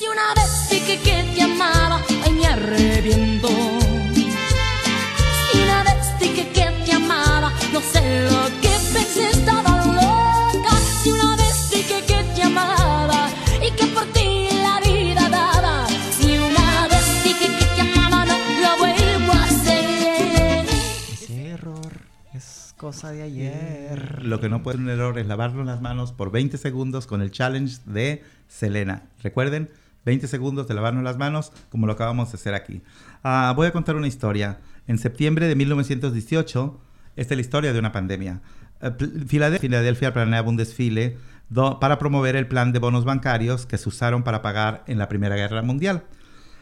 Si una vez dije que te amaba, ay me arrepiento. Si una vez dije que te amaba, no sé lo que pensé, estaba loca. Si una vez dije que te amaba y que por ti la vida daba. Si una vez dije que te amaba, no lo vuelvo a hacer. Ese error es cosa de ayer. Lo que no puede ser un error es lavarnos las manos por 20 segundos con el challenge de Selena. Recuerden, 20 segundos de lavarnos las manos, como lo acabamos de hacer aquí. Ah, voy a contar una historia. En septiembre de 1918, esta es la historia de una pandemia. Eh, Filadelfia planeaba un desfile do- para promover el plan de bonos bancarios que se usaron para pagar en la Primera Guerra Mundial,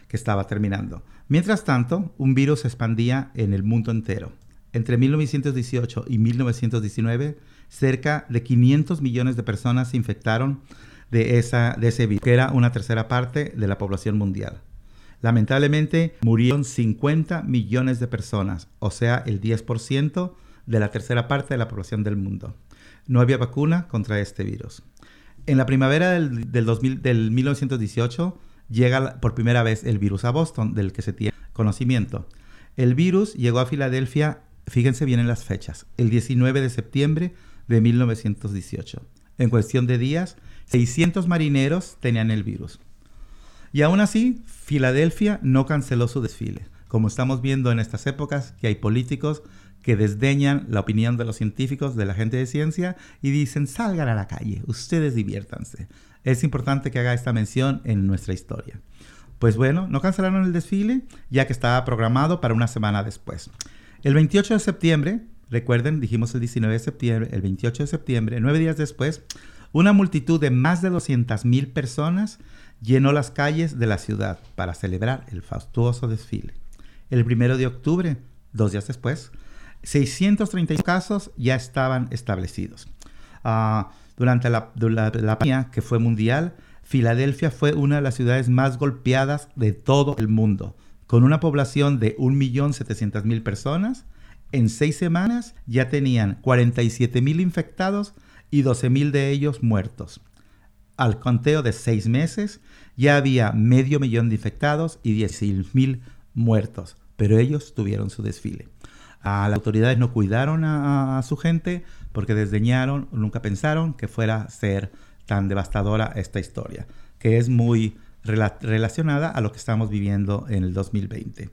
que estaba terminando. Mientras tanto, un virus se expandía en el mundo entero. Entre 1918 y 1919, cerca de 500 millones de personas se infectaron de, esa, de ese virus, que era una tercera parte de la población mundial. Lamentablemente, murieron 50 millones de personas, o sea, el 10% de la tercera parte de la población del mundo. No había vacuna contra este virus. En la primavera del, del 2000 del 1918 llega por primera vez el virus a Boston, del que se tiene conocimiento. El virus llegó a Filadelfia, fíjense bien en las fechas, el 19 de septiembre de 1918. En cuestión de días, 600 marineros tenían el virus. Y aún así, Filadelfia no canceló su desfile. Como estamos viendo en estas épocas, que hay políticos que desdeñan la opinión de los científicos, de la gente de ciencia, y dicen, salgan a la calle, ustedes diviértanse. Es importante que haga esta mención en nuestra historia. Pues bueno, no cancelaron el desfile, ya que estaba programado para una semana después. El 28 de septiembre, recuerden, dijimos el 19 de septiembre, el 28 de septiembre, nueve días después, una multitud de más de 200.000 personas llenó las calles de la ciudad para celebrar el fastuoso desfile. El 1 de octubre, dos días después, 630 casos ya estaban establecidos. Ah, durante la, la pandemia, que fue mundial, Filadelfia fue una de las ciudades más golpeadas de todo el mundo, con una población de 1.700.000 personas. En seis semanas ya tenían 47.000 infectados y 12.000 de ellos muertos. Al conteo de seis meses ya había medio millón de infectados y 16.000 muertos, pero ellos tuvieron su desfile. Ah, las autoridades no cuidaron a, a- a su gente porque desdeñaron, nunca pensaron que fuera a ser tan devastadora esta historia, que es muy rela- relacionada a lo que estamos viviendo en el 2020.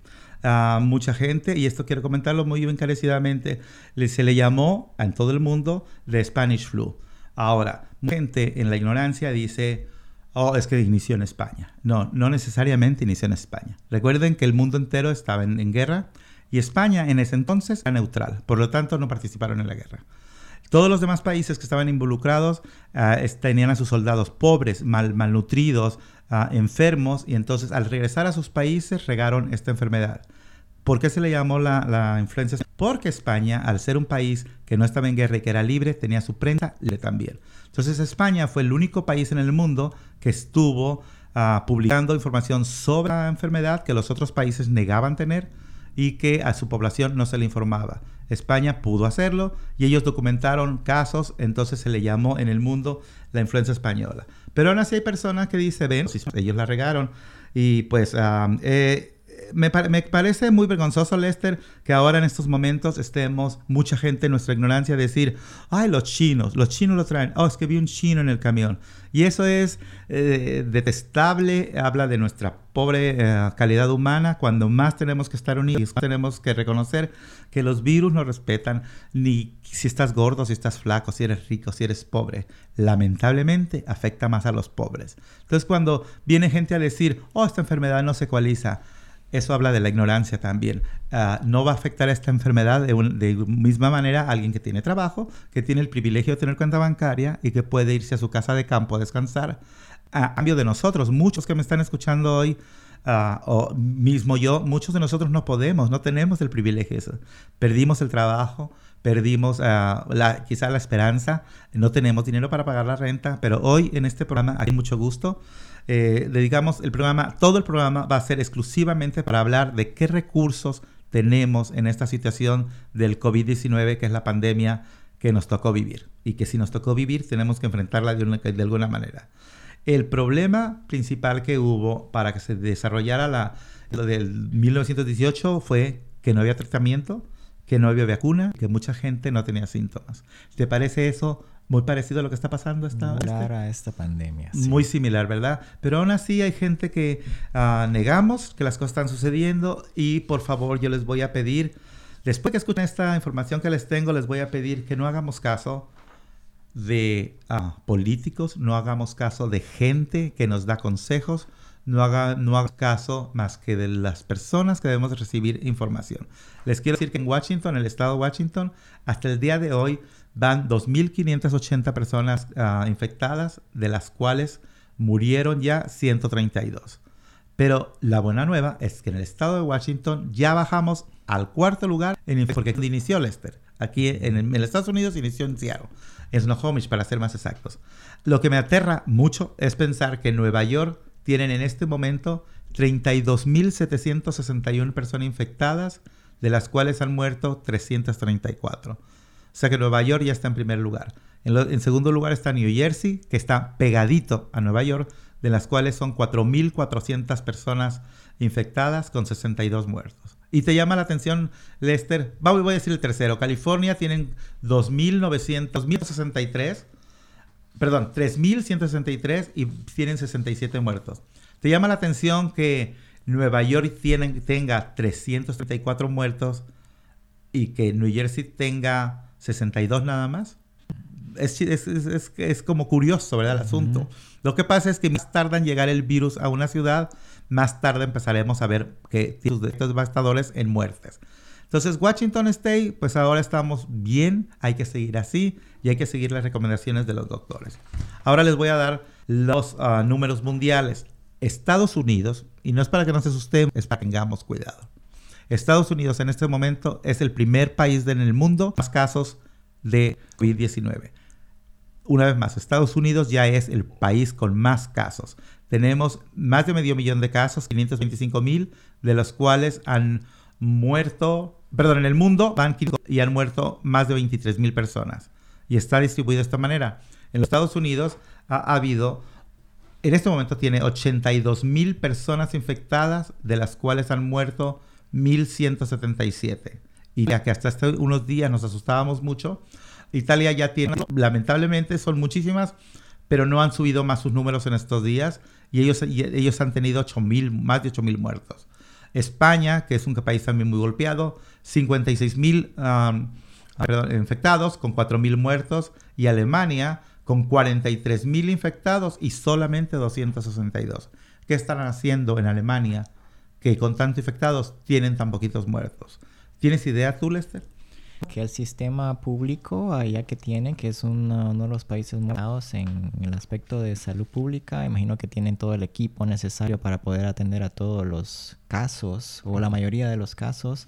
Mucha gente, y esto quiero comentarlo muy encarecidamente, se le llamó en todo el mundo the Spanish flu. Ahora, gente en la ignorancia dice, oh, es que inició en España. No, no necesariamente inició en España. Recuerden que el mundo entero estaba en, guerra y España en ese entonces era neutral, por lo tanto no participaron en la guerra. Todos los demás países que estaban involucrados es- tenían a sus soldados pobres, mal, malnutridos, enfermos, y entonces al regresar a sus países regaron esta enfermedad. ¿Por qué se le llamó la, la influenza? Porque España, al ser un país que no estaba en guerra y que era libre, tenía su prensa libre también. Entonces España fue el único país en el mundo que estuvo ah, publicando información sobre la enfermedad que los otros países negaban tener y que a su población no se le informaba. España pudo hacerlo y ellos documentaron casos, entonces se le llamó en el mundo la influenza española. Pero aún así hay personas que dicen, ven, ellos la regaron. Y pues ah, eh, me, me parece muy vergonzoso, Lester, que ahora en estos momentos estemos mucha gente en nuestra ignorancia decir, ay, los chinos, los chinos lo traen, oh, es que vi un chino en el camión. Y eso es eh, detestable, habla de nuestra pobre eh, calidad humana, cuando más tenemos que estar unidos, tenemos que reconocer que los virus no respetan ni si estás gordo, si estás flaco, si eres rico, si eres pobre. Lamentablemente afecta más a los pobres. Entonces cuando viene gente a decir, oh, esta enfermedad no se ecualiza, eso habla de la ignorancia también. Ah, no va a afectar esta enfermedad de, un- misma manera a alguien que tiene trabajo, que tiene el privilegio de tener cuenta bancaria y que puede irse a su casa de campo a descansar. A cambio de nosotros, muchos que me están escuchando hoy, ah, o mismo yo, muchos de nosotros no podemos, no tenemos el privilegio. ese. Perdimos el trabajo, perdimos ah, la, quizá la esperanza, no tenemos dinero para pagar la renta, pero hoy en este programa hay mucho gusto. Eh, dedicamos el programa, todo el programa va a ser exclusivamente para hablar de qué recursos tenemos en esta situación del COVID-19, que es la pandemia que nos tocó vivir. Y que si nos tocó vivir, tenemos que enfrentarla de, de alguna manera. El problema principal que hubo para que se desarrollara la, lo del 1918 fue que no había tratamiento, que no había vacuna, que mucha gente no tenía síntomas. ¿Te parece eso muy parecido a lo que está pasando esta, este- esta pandemia. sí. Muy similar, ¿verdad? Pero aún así hay gente que ah, negamos que las cosas están sucediendo y por favor yo les voy a pedir, después que escuchen esta información que les tengo, les voy a pedir que no hagamos caso de ah, políticos, no hagamos caso de gente que nos da consejos, no haga, no haga caso más que de las personas que debemos recibir información. Les quiero decir que en Washington, el estado de Washington, hasta el día de hoy van 2.580 personas ah, infectadas, de las cuales murieron ya 132. Pero la buena nueva es que en el estado de Washington ya bajamos al cuarto lugar en porque ¿dónde inició Lester. Aquí en, en Estados Unidos inició en Seattle, en Snohomish para ser más exactos. Lo que me aterra mucho es pensar que en Nueva York tienen en este momento 32.761 personas infectadas, de las cuales han muerto 334. O sea que Nueva York ya está en primer lugar. En, segundo lugar está New Jersey, que está pegadito a Nueva York, de las cuales son 4.400 personas infectadas con 62 muertos. Y te llama la atención, Lester, voy a decir el tercero, California tienen 2.900, 2.063, perdón, 3.163 y tienen 67 muertos. ¿Te llama la atención que Nueva York tienen- tenga 334 muertos y que New Jersey tenga 62 nada más? Es, es, es- es- es como curioso, ¿verdad? El asunto. Lo que pasa es que más tarda en llegar el virus a una ciudad, más tarde empezaremos a ver que sus efectos devastadores en muertes. Entonces, Washington State, pues ahora estamos bien, hay que seguir así y hay que seguir las recomendaciones de los doctores. Ahora les voy a dar los ah, números mundiales. Estados Unidos, y no es para que nos asustemos, es para que tengamos cuidado. Estados Unidos en este momento es el primer país en el mundo más casos de COVID-19. Una vez más, Estados Unidos ya es el país con más casos. Tenemos más de medio millón de casos, 525 mil, de los cuales han muerto, perdón, en el mundo van 5 y han muerto más de 23 mil personas. Y está distribuido de esta manera. En los Estados Unidos ha, ha habido, en este momento tiene 82 mil personas infectadas, de las cuales han muerto 1.177. Y ya que hasta hace unos días nos asustábamos mucho, Italia ya tiene, lamentablemente son muchísimas, pero no han subido más sus números en estos días y ellos, ellos han tenido 8.000, más de 8.000 muertos. España, que es un país también muy golpeado, 56.000 um, perdón, infectados con 4.000 muertos y Alemania con 43.000 infectados y solamente 262. ¿Qué están haciendo en Alemania que con tantos infectados tienen tan poquitos muertos? ¿Tienes idea tú, Lester? Que el sistema público allá que tienen, que es uno, uno de los países más en el aspecto de salud pública, imagino que tienen todo el equipo necesario para poder atender a todos los casos o la mayoría de los casos.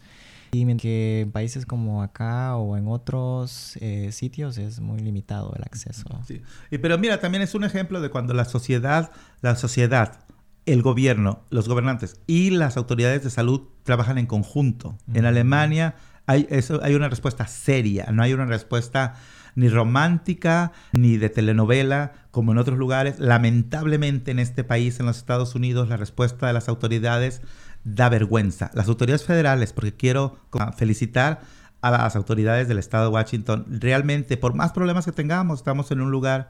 Y mientras que en países como acá o en otros eh, sitios es muy limitado el acceso. Sí. Y, pero mira, también es un ejemplo de cuando la sociedad, la sociedad, el gobierno, los gobernantes y las autoridades de salud trabajan en conjunto. En Alemania hay, eso, hay una respuesta seria, no hay una respuesta ni romántica ni de telenovela como en otros lugares. Lamentablemente en este país, en los Estados Unidos, la respuesta de las autoridades da vergüenza. Las autoridades federales, porque quiero felicitar a las autoridades del estado de Washington, realmente por más problemas que tengamos, estamos en un lugar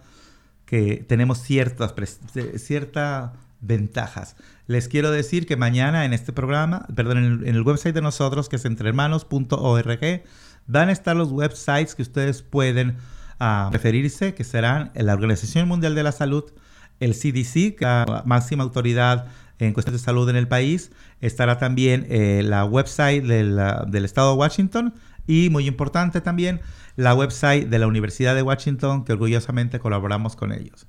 que tenemos ciertas, pres- ciertas ventajas. Les quiero decir que mañana en este programa, perdón, en el, website de nosotros, que es entrehermanos.org, van a estar los websites que ustedes pueden ah, referirse, que serán la Organización Mundial de la Salud, el CDC, que es la máxima autoridad en cuestiones de salud en el país. Estará también eh, la website del estado de Washington y, muy importante también, la website de la Universidad de Washington, que orgullosamente colaboramos con ellos.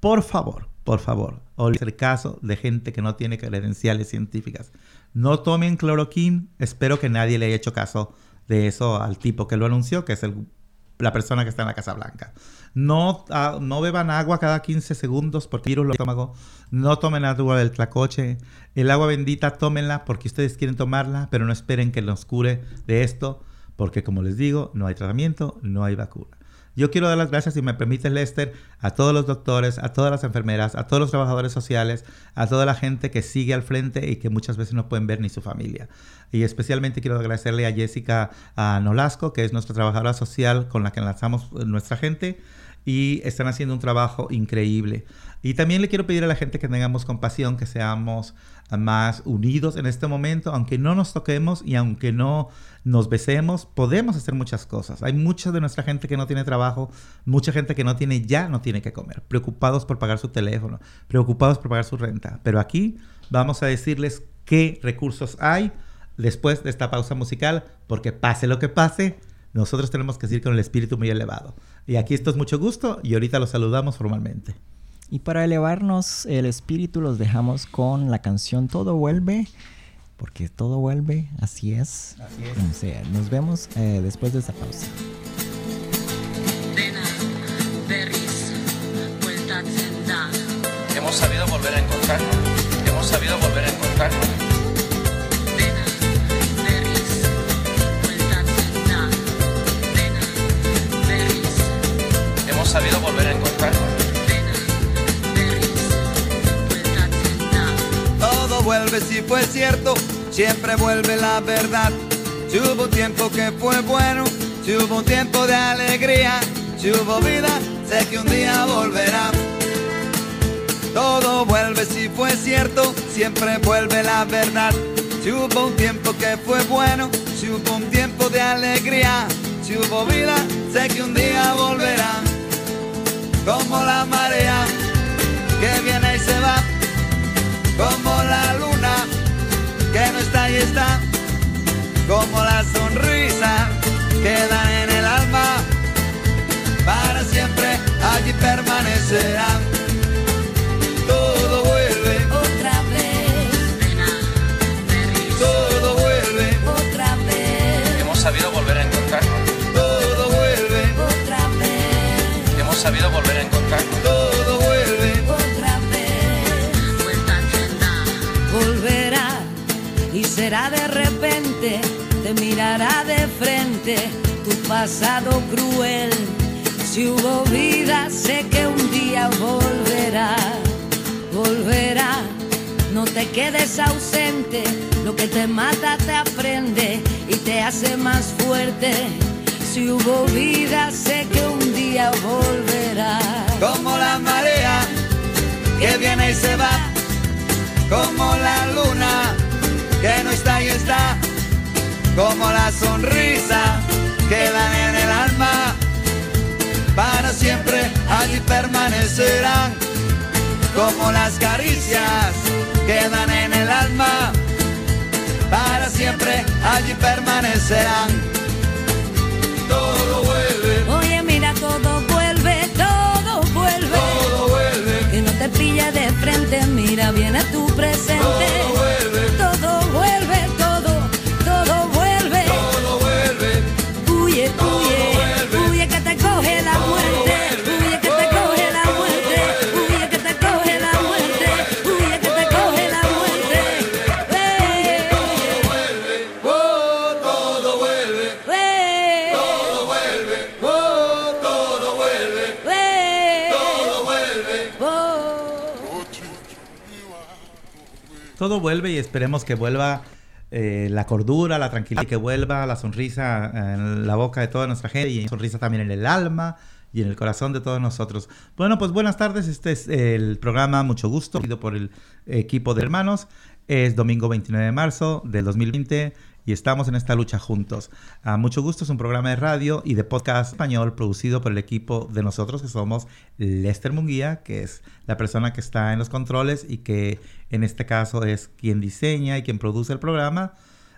Por favor, por favor, olvídense el caso de gente que no tiene credenciales científicas. No tomen cloroquina. Espero que nadie le haya hecho caso de eso al tipo que lo anunció, que es el- la persona que está en la Casa Blanca. No, ah, no beban agua cada 15 segundos porque el virus lo estómago. No tomen agua del tlacoche. El agua bendita, tómenla porque ustedes quieren tomarla, pero no esperen que nos cure de esto, porque como les digo, no hay tratamiento, no hay vacuna. Yo quiero dar las gracias, si me permite Lester, a todos los doctores, a todas las enfermeras, a todos los trabajadores sociales, a toda la gente que sigue al frente y que muchas veces no pueden ver ni su familia. Y especialmente quiero agradecerle a Jessica a Nolasco, que es nuestra trabajadora social con la que lanzamos nuestra gente y están haciendo un trabajo increíble. Y también le quiero pedir a la gente que tengamos compasión, que seamos más unidos en este momento, aunque no nos toquemos y aunque no nos besemos, podemos hacer muchas cosas. Hay mucha de nuestra gente que no tiene trabajo, mucha gente que no tiene ya, no tiene que comer, preocupados por pagar su teléfono, preocupados por pagar su renta. Pero aquí vamos a decirles qué recursos hay después de esta pausa musical, porque pase lo que pase, nosotros tenemos que decir con el espíritu muy elevado. Y aquí esto es mucho gusto y ahorita los saludamos formalmente. Y para elevarnos el espíritu los dejamos con la canción Todo vuelve, porque todo vuelve, así es. Así es. O sea, nos vemos eh, después de esta pausa. Hemos sabido volver a encontrarnos. Hemos sabido volver a encontrarnos. Sabido volver a encontrarnos. Vuelve si fue cierto, siempre vuelve la verdad. Si hubo tiempo que fue bueno, si hubo un tiempo de alegría, si hubo vida, sé que un día volverá. Todo vuelve si fue cierto, siempre vuelve la verdad. Si hubo un tiempo que fue bueno, si hubo un tiempo de alegría, si hubo vida, sé que un día volverá. Como la marea que viene y se va como la no está como la sonrisa que da en el alma, para siempre allí permanecerá. De repente, te mirará de frente tu pasado cruel. Si hubo vida, sé que un día volverá, volverá. No te quedes ausente, lo que te mata te aprende y te hace más fuerte. Si hubo vida, sé que un día volverá. como la marea que viene y se va, como la luna que no está y está, como la sonrisa que dan en el alma, para siempre allí permanecerán, como las caricias que dan en el alma, para siempre allí permanecerán. Todo vuelve, Oye, mira, todo vuelve, todo vuelve. todo vuelve. Que no te pille de frente, mira, viene tu presente. Todo Todo vuelve y esperemos que vuelva eh, la cordura, la tranquilidad, que vuelva la sonrisa en la boca de toda nuestra gente y sonrisa también en el alma y en el corazón de todos nosotros. Bueno, pues buenas tardes. Este es el programa Mucho Gusto, por el equipo de hermanos. Es domingo 29 de marzo del 2020 y estamos en esta lucha juntos. A mucho gusto es un programa de radio y de podcast español producido por el equipo de nosotros que somos Lester Munguía, que es la persona que está en los controles y que en este caso es quien diseña y quien produce el programa.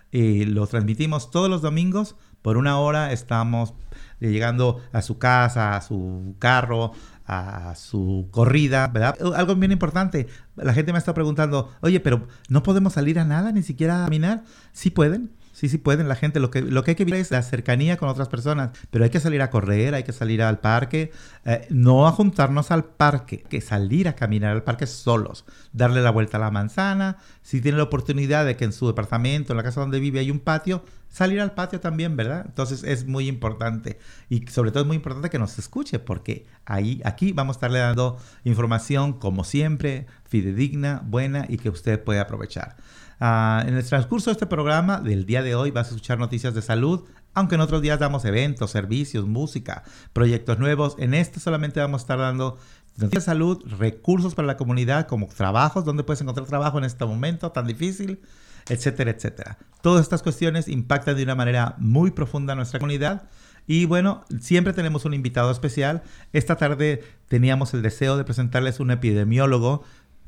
Y lo transmitimos todos los domingos por una hora. Estamos llegando a su casa, a su carro, a su corrida, ¿verdad? Algo bien importante, la gente me está preguntando, oye, pero ¿no podemos salir a nada, ni siquiera a caminar? Sí pueden, sí, sí pueden, la gente, lo que, lo que hay que vivir es la cercanía con otras personas, pero hay que salir a correr, hay que salir al parque, eh, no a juntarnos al parque, que salir a caminar al parque solos, darle la vuelta a la manzana, si tiene la oportunidad de que en su departamento, en la casa donde vive hay un patio, salir al patio también, ¿verdad? Entonces es muy importante y sobre todo es muy importante que nos escuche porque ahí, aquí vamos a estarle dando información como siempre, fidedigna, buena y que usted puede aprovechar. Ah, en el transcurso de este programa del día de hoy vas a escuchar noticias de salud, aunque en otros días damos eventos, servicios, música, proyectos nuevos. En este solamente vamos a estar dando noticias de salud, recursos para la comunidad como trabajos, donde puedes encontrar trabajo en este momento tan difícil etcétera, etcétera. Todas estas cuestiones impactan de una manera muy profunda a nuestra comunidad. Y bueno, siempre tenemos un invitado especial. Esta tarde teníamos el deseo de presentarles un epidemiólogo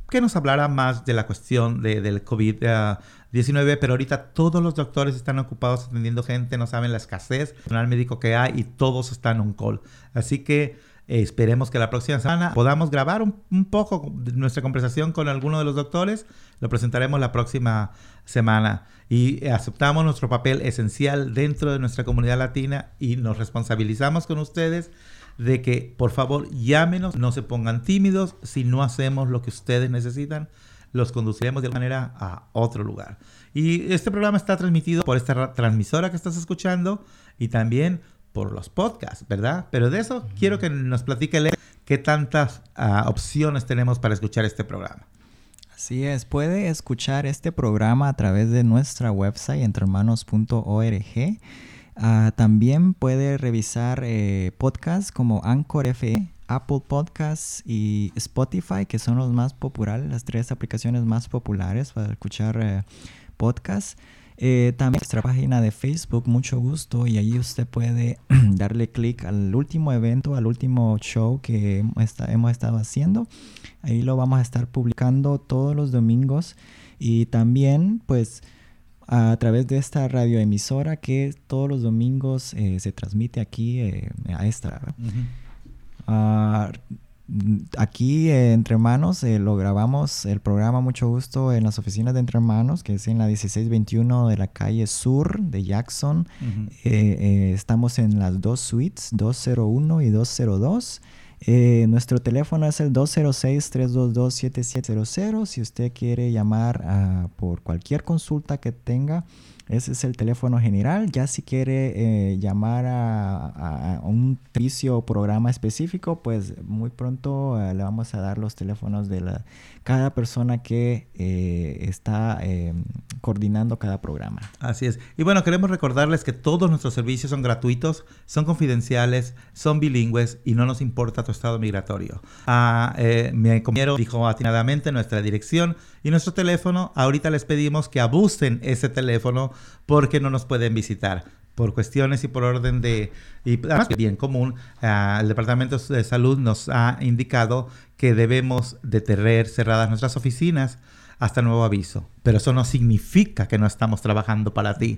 que nos hablara más de la cuestión de, del COVID-19, pero ahorita todos los doctores están ocupados atendiendo gente, no saben la escasez personal médico que hay y todos están on call. Así que esperemos que la próxima semana podamos grabar un, poco de nuestra conversación con alguno de los doctores. Lo presentaremos la próxima semana. Y aceptamos nuestro papel esencial dentro de nuestra comunidad latina y nos responsabilizamos con ustedes de que por favor llámenos, no se pongan tímidos. Si no hacemos lo que ustedes necesitan, los conduciremos de manera a otro lugar. Y este programa está transmitido por esta transmisora que estás escuchando y también por los podcasts, ¿verdad? Pero de eso quiero que nos platique qué tantas ah, opciones tenemos para escuchar este programa. Así es, puede escuchar este programa a través de nuestra website entrehermanos.org. Ah, también puede revisar eh, podcasts como Anchor FE, Apple Podcasts y Spotify, que son los más populares, las tres aplicaciones más populares para escuchar eh, podcasts. Eh, también nuestra página de Facebook, mucho gusto, y ahí usted puede darle clic al último evento, al último show que hemos estado haciendo. Ahí lo vamos a estar publicando todos los domingos y también pues a través de esta radioemisora que todos los domingos eh, se transmite aquí eh, a esta. Aquí Entre Hermanos eh, lo grabamos el programa Mucho Gusto en las oficinas de Entre Hermanos, que es en la 1621 de la calle Sur de Jackson. Eh, eh, estamos en las dos suites, 201 y 202. nuestro teléfono es el 206-322-7700. Si usted quiere llamar ah, por cualquier consulta que tenga, ese es el teléfono general. Ya si quiere eh, llamar a, un servicio o programa específico, pues muy pronto eh, le vamos a dar los teléfonos de cada persona que eh, está coordinando cada programa. Así es. Y bueno, queremos recordarles que todos nuestros servicios son gratuitos, son confidenciales, son bilingües y no nos importa tu estado migratorio. Ah, mi compañero dijo atinadamente nuestra dirección y nuestro teléfono. Ahorita les pedimos que abusen ese teléfono porque no nos pueden visitar por cuestiones y por orden de y además bien común ah, el departamento de salud nos ha indicado que debemos de tener cerradas nuestras oficinas hasta nuevo aviso. Pero eso no significa que no estamos trabajando para ti.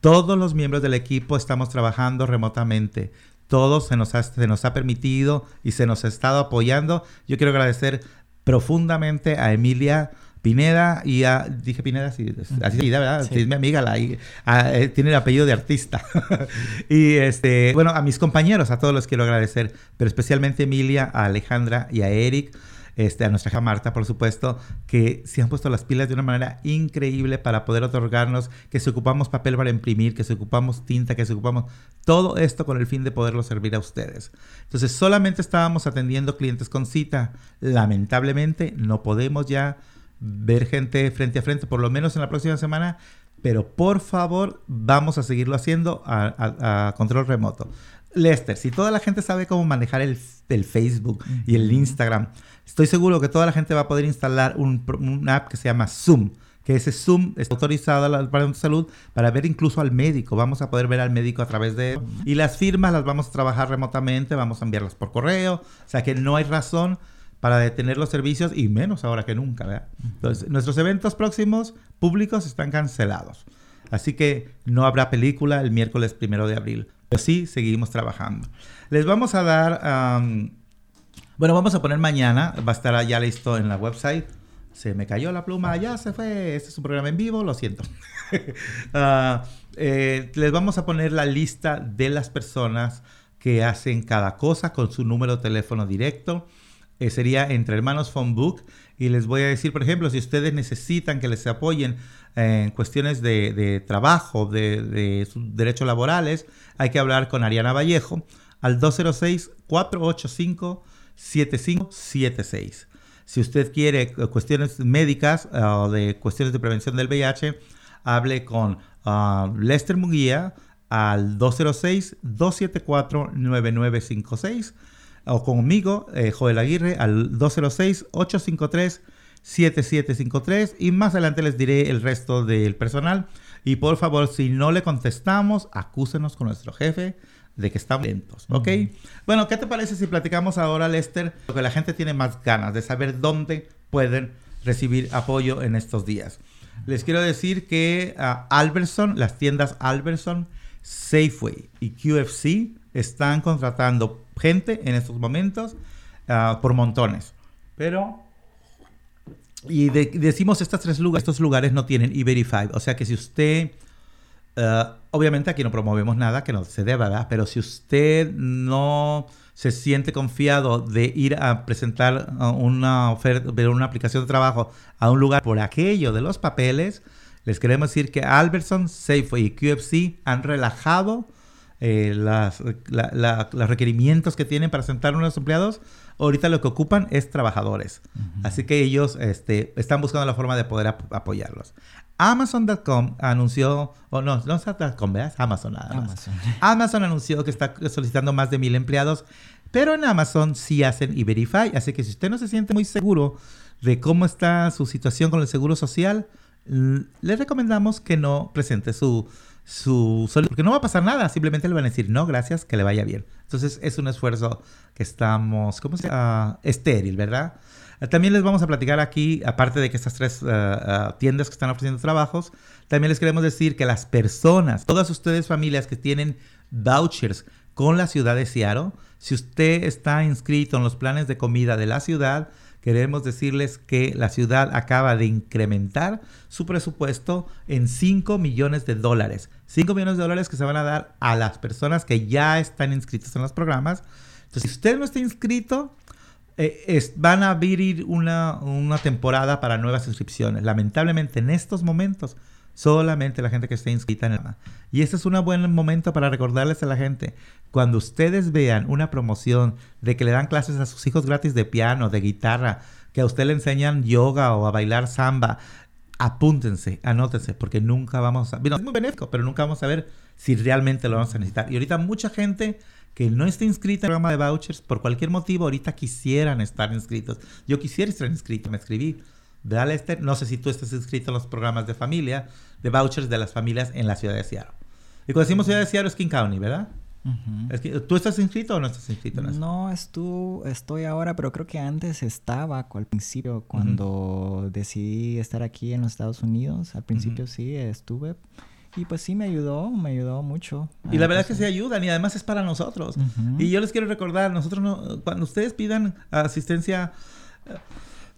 Todos los miembros del equipo estamos trabajando remotamente. Todos se nos ha, se nos ha permitido y se nos ha estado apoyando. Yo quiero agradecer profundamente a Emilia Pineda y a, dije Pineda, sí, así ¿verdad? Es mi amiga, la, eh, tiene el apellido de artista. y este, bueno, a mis compañeros, a todos los quiero agradecer, pero especialmente a Emilia, a Alejandra y a Eric. Este, a nuestra hija Marta, por supuesto, que se han puesto las pilas de una manera increíble para poder otorgarnos, que se ocupamos papel para imprimir, que se ocupamos tinta, que se ocupamos todo esto con el fin de poderlo servir a ustedes. Entonces, solamente estábamos atendiendo clientes con cita. Lamentablemente, no podemos ya ver gente frente a frente, por lo menos en la próxima semana, pero por favor vamos a seguirlo haciendo a, control remoto. Lester, si toda la gente sabe cómo manejar el, Facebook y el Instagram, estoy seguro que toda la gente va a poder instalar un, app que se llama Zoom que ese Zoom está autorizado al Departamento de Salud para ver incluso al médico. Vamos a poder ver al médico a través de... Y las firmas las vamos a trabajar remotamente, vamos a enviarlas por correo. O sea que no hay razón para detener los servicios y menos ahora que nunca. ¿verdad? Entonces, nuestros eventos próximos públicos están cancelados. Así que no habrá película el miércoles primero de abril. Pero sí seguimos trabajando. Les vamos a dar. bueno, vamos a poner mañana. Va a estar ya listo en la website. Se me cayó la pluma, ya se fue. Este es un programa en vivo, lo siento. Ah, eh, les vamos a poner la lista de las personas que hacen cada cosa con su número de teléfono directo. Eh, sería Entre Hermanos Phone Book. y les voy a decir, por ejemplo, si ustedes necesitan que les apoyen en cuestiones de, trabajo, de, sus derechos laborales, hay que hablar con Ariana Vallejo al 206-485-7576. Si usted quiere eh, cuestiones médicas eh, o de cuestiones de prevención del VIH, hable con ah, Lester Munguía al 206-274-9956 o conmigo, eh, Joel Aguirre, al 206-853-7753 y más adelante les diré el resto del personal. Y por favor, si no le contestamos, acúsenos con nuestro jefe de que estamos lentos, ¿ok? Bueno, ¿qué te parece si platicamos ahora, Lester? Porque la gente tiene más ganas de saber dónde pueden recibir apoyo en estos días. Les quiero decir que ah, Alberson, las tiendas Alberson, Safeway y QFC están contratando gente en estos momentos ah, por montones. Pero y de- decimos estas tres lugares, estos lugares no tienen E-Verify. O sea que si usted, eh, obviamente aquí no promovemos nada que no se deba, ¿verdad? Pero si usted no se siente confiado de ir a presentar uh, una oferta, ver una aplicación de trabajo a un lugar por aquello de los papeles, les queremos decir que Albertson, Safeway y QFC han relajado eh, las, la- la- los requerimientos que tienen para sentar unos empleados, ahorita lo que ocupan es trabajadores. Así que ellos este, están buscando la forma de poder ap- apoyarlos. Amazon.com anunció, o no, no es ¿verdad? Amazon nada más. Amazon. Amazon anunció que está solicitando más de mil empleados, pero en Amazon sí hacen E-Verify. Así que si usted no se siente muy seguro de cómo está su situación con el seguro social, le recomendamos que no presente su, su porque no va a pasar nada, simplemente le van a decir no, gracias, que le vaya bien. Entonces es un esfuerzo que estamos, ¿cómo se llama? Estéril, ¿verdad? Eh, También les vamos a platicar aquí, aparte de que estas tres ah, tiendas que están ofreciendo trabajos, también les queremos decir que las personas, todas ustedes familias que tienen vouchers con la ciudad de Seattle, si usted está inscrito en los planes de comida de la ciudad, queremos decirles que la ciudad acaba de incrementar su presupuesto en 5 millones de dólares. 5 millones de dólares que se van a dar a las personas que ya están inscritas en los programas. Entonces, si usted no está inscrito, eh, van a abrir una, una temporada para nuevas inscripciones. Lamentablemente, en estos momentos, solamente la gente que esté inscrita en el programa. Y este es un buen momento para recordarles a la gente, cuando ustedes vean una promoción de que le dan clases a sus hijos gratis de piano, de guitarra, que a usted le enseñan yoga o a bailar samba, apúntense, anótense, porque nunca vamos a... Bueno, es muy benéfico, pero nunca vamos a ver si realmente lo vamos a necesitar. Y ahorita mucha gente que no está inscrita en el programa de vouchers, por cualquier motivo, ahorita quisieran estar inscritos. Yo quisiera estar inscrito, me escribí. ¿Verdad, Lester? No sé si tú estás inscrito en los programas de familia, de vouchers de las familias en la ciudad de Seattle. Y cuando decimos ciudad de Seattle es King County, ¿verdad? Es que, ¿Tú estás inscrito o no estás inscrito en eso? No estuvo, estoy ahora, pero creo que antes estaba al principio cuando decidí estar aquí en los Estados Unidos. Al principio sí estuve y pues sí me ayudó, me ayudó mucho. Y la Ah, verdad es pues, que se ayudan y además es para nosotros. Y yo les quiero recordar, nosotros no, cuando ustedes pidan asistencia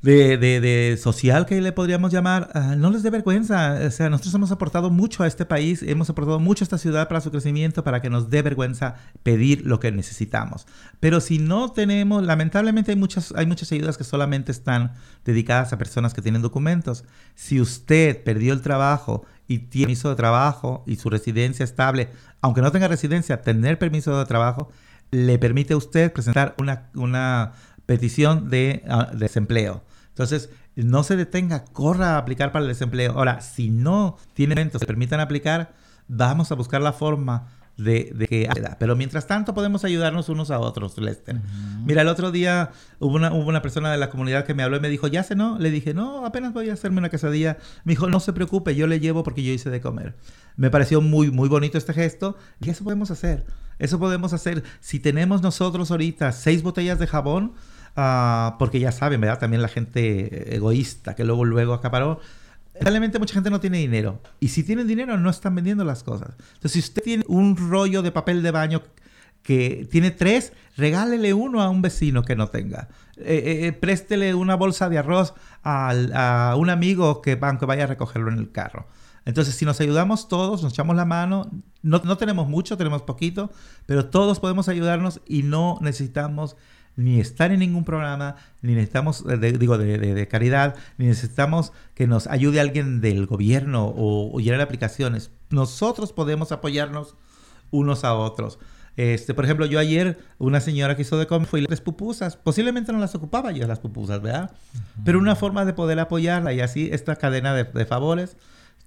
de, de- de social que le podríamos llamar, ah, no les dé vergüenza. O sea, nosotros hemos aportado mucho a este país, hemos aportado mucho a esta ciudad para su crecimiento, para que nos dé vergüenza pedir lo que necesitamos. Pero si no tenemos, lamentablemente hay muchas, hay muchas ayudas que solamente están dedicadas a personas que tienen documentos. Si usted perdió el trabajo y tiene permiso de trabajo y su residencia estable, aunque no tenga residencia, tener permiso de trabajo le permite a usted presentar una, una petición de, de desempleo. Entonces, no se detenga, corra a aplicar para el desempleo. Ahora, si no tiene eventos que permitan aplicar, vamos a buscar la forma de, de que. Pero mientras tanto podemos ayudarnos unos a otros, Lester. Mira, el otro día hubo una, hubo una persona de la comunidad que me habló y me dijo, ¿ya se no? Le dije, no, apenas voy a hacerme una quesadilla. Me dijo, no se preocupe, yo le llevo porque yo hice de comer. Me pareció muy, muy bonito este gesto y eso podemos hacer. Eso podemos hacer. Si tenemos nosotros ahorita seis botellas de jabón, ah, porque ya saben, ¿verdad? También la gente egoísta que luego, luego acaparó. Realmente mucha gente no tiene dinero. Y si tienen dinero, no están vendiendo las cosas. Entonces, si usted tiene un rollo de papel de baño que tiene tres, regálele uno a un vecino que no tenga. Eh, eh, préstele una bolsa de arroz a un amigo que, que vaya a recogerlo en el carro. Entonces, si nos ayudamos todos, nos echamos la mano, no, no tenemos mucho, tenemos poquito, pero todos podemos ayudarnos y no necesitamos ni estar en ningún programa, ni necesitamos, eh, de- digo, de, de- de caridad, ni necesitamos que nos ayude alguien del gobierno o, o llenar aplicaciones. Nosotros podemos apoyarnos unos a otros. Este, por ejemplo, yo ayer, una señora que hizo de comer fue y las pupusas. Posiblemente no las ocupaba yo las pupusas, ¿verdad? Pero una forma de poder apoyarla y así esta cadena de, de favores.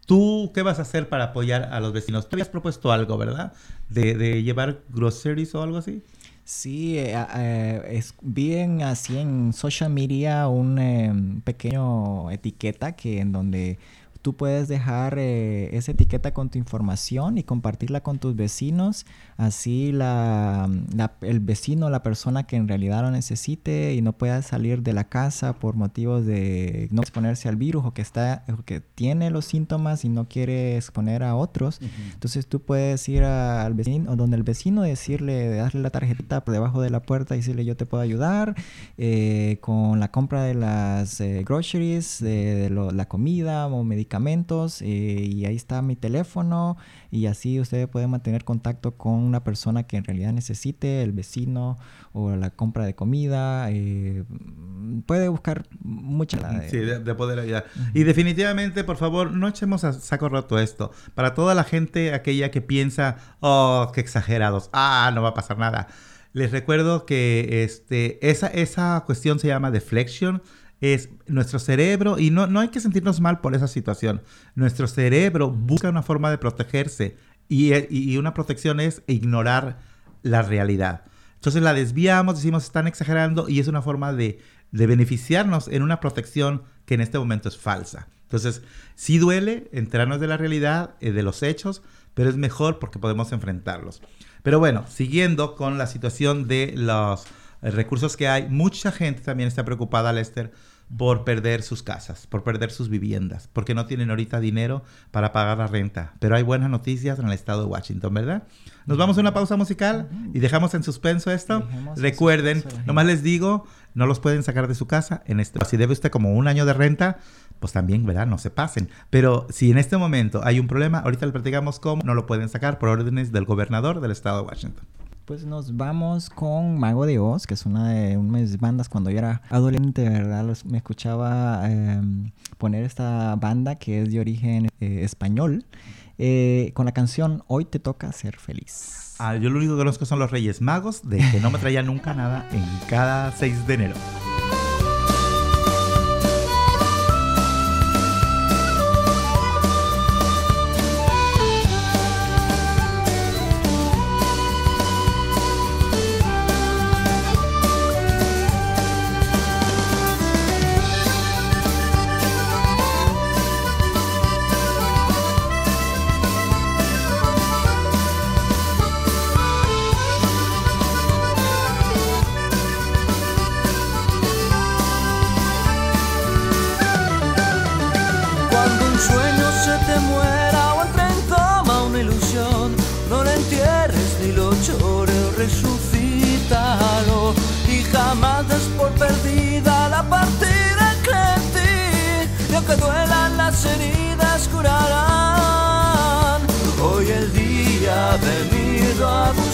¿Tú qué vas a hacer para apoyar a los vecinos? Tú habías propuesto algo, ¿verdad? De, de llevar groceries o algo así. Sí, eh, eh, es, vi en, así en social media un eh, pequeño etiqueta que en donde tú puedes dejar eh, esa etiqueta con tu información y compartirla con tus vecinos. Así la, la- el vecino, la persona que en realidad lo necesite y no pueda salir de la casa por motivos de no exponerse al virus o que está o que tiene los síntomas y no quiere exponer a otros. Entonces tú puedes ir a- al vecino, o donde el vecino, decirle, darle la tarjetita por debajo de la puerta y decirle yo te puedo ayudar eh, con la compra de las eh, groceries, de, de lo- la comida o medicamentos eh, y ahí está mi teléfono y así usted puede mantener contacto con una persona que en realidad necesite, el vecino o la compra de comida. eh, puede buscar mucha... la de- Sí, de, de poder ayudar. Y definitivamente, por favor, no echemos a saco roto esto. Para toda la gente, aquella que piensa, oh, qué exagerados, ah, no va a pasar nada. Les recuerdo que este, esa, esa cuestión se llama deflection. Es nuestro cerebro, y no, no hay que sentirnos mal por esa situación. Nuestro cerebro busca una forma de protegerse, y, y- una protección es ignorar la realidad. Entonces la desviamos, decimos están exagerando y es una forma de, de beneficiarnos en una protección que en este momento es falsa. Entonces sí duele enterarnos de la realidad, eh, de los hechos, pero es mejor porque podemos enfrentarlos. Pero bueno, siguiendo con la situación de los recursos que hay, mucha gente también está preocupada, Lester, por perder sus casas, por perder sus viviendas, porque no tienen ahorita dinero para pagar la renta. Pero hay buenas noticias en el estado de Washington, ¿verdad? Nos vamos a una pausa musical y dejamos en suspenso esto. Recuerden, suspenso nomás les digo, no los pueden sacar de su casa. En este, si debe usted como un año de renta, pues también, ¿verdad? No se pasen. Pero si en este momento hay un problema, ahorita le platicamos cómo no lo pueden sacar por órdenes del gobernador del estado de Washington. Pues nos vamos con Mago de Oz, que es una de unas bandas cuando yo era adolescente, ¿verdad? Me escuchaba eh, poner esta banda que es de origen eh, español, eh, con la canción Hoy te toca ser feliz. Ah, yo lo único que conozco son los Reyes Magos, de que no me traían nunca nada en cada 6 de enero.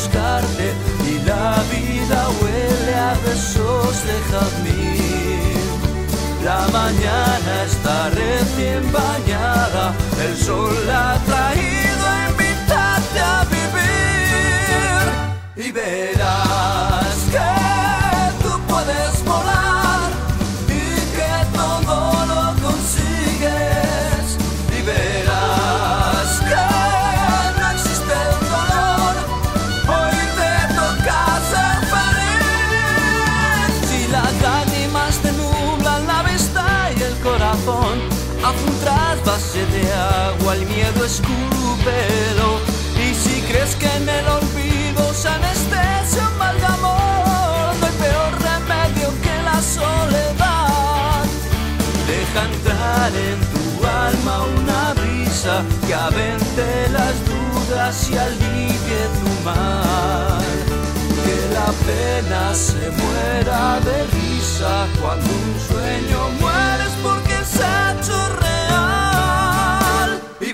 Y la vida huele a besos de jazmín. La mañana está recién bañada, el sol ha traído a invitarte a vivir y verás haz un trasvase de agua, el miedo escúpelo. Y si crees que en el olvido se anestesia un mal amor, no hay peor remedio que la soledad. Deja entrar en tu alma una brisa que avente las dudas y alivie tu mal. Que la pena se muera de risa cuando un sueño mueres porque hecho real. Y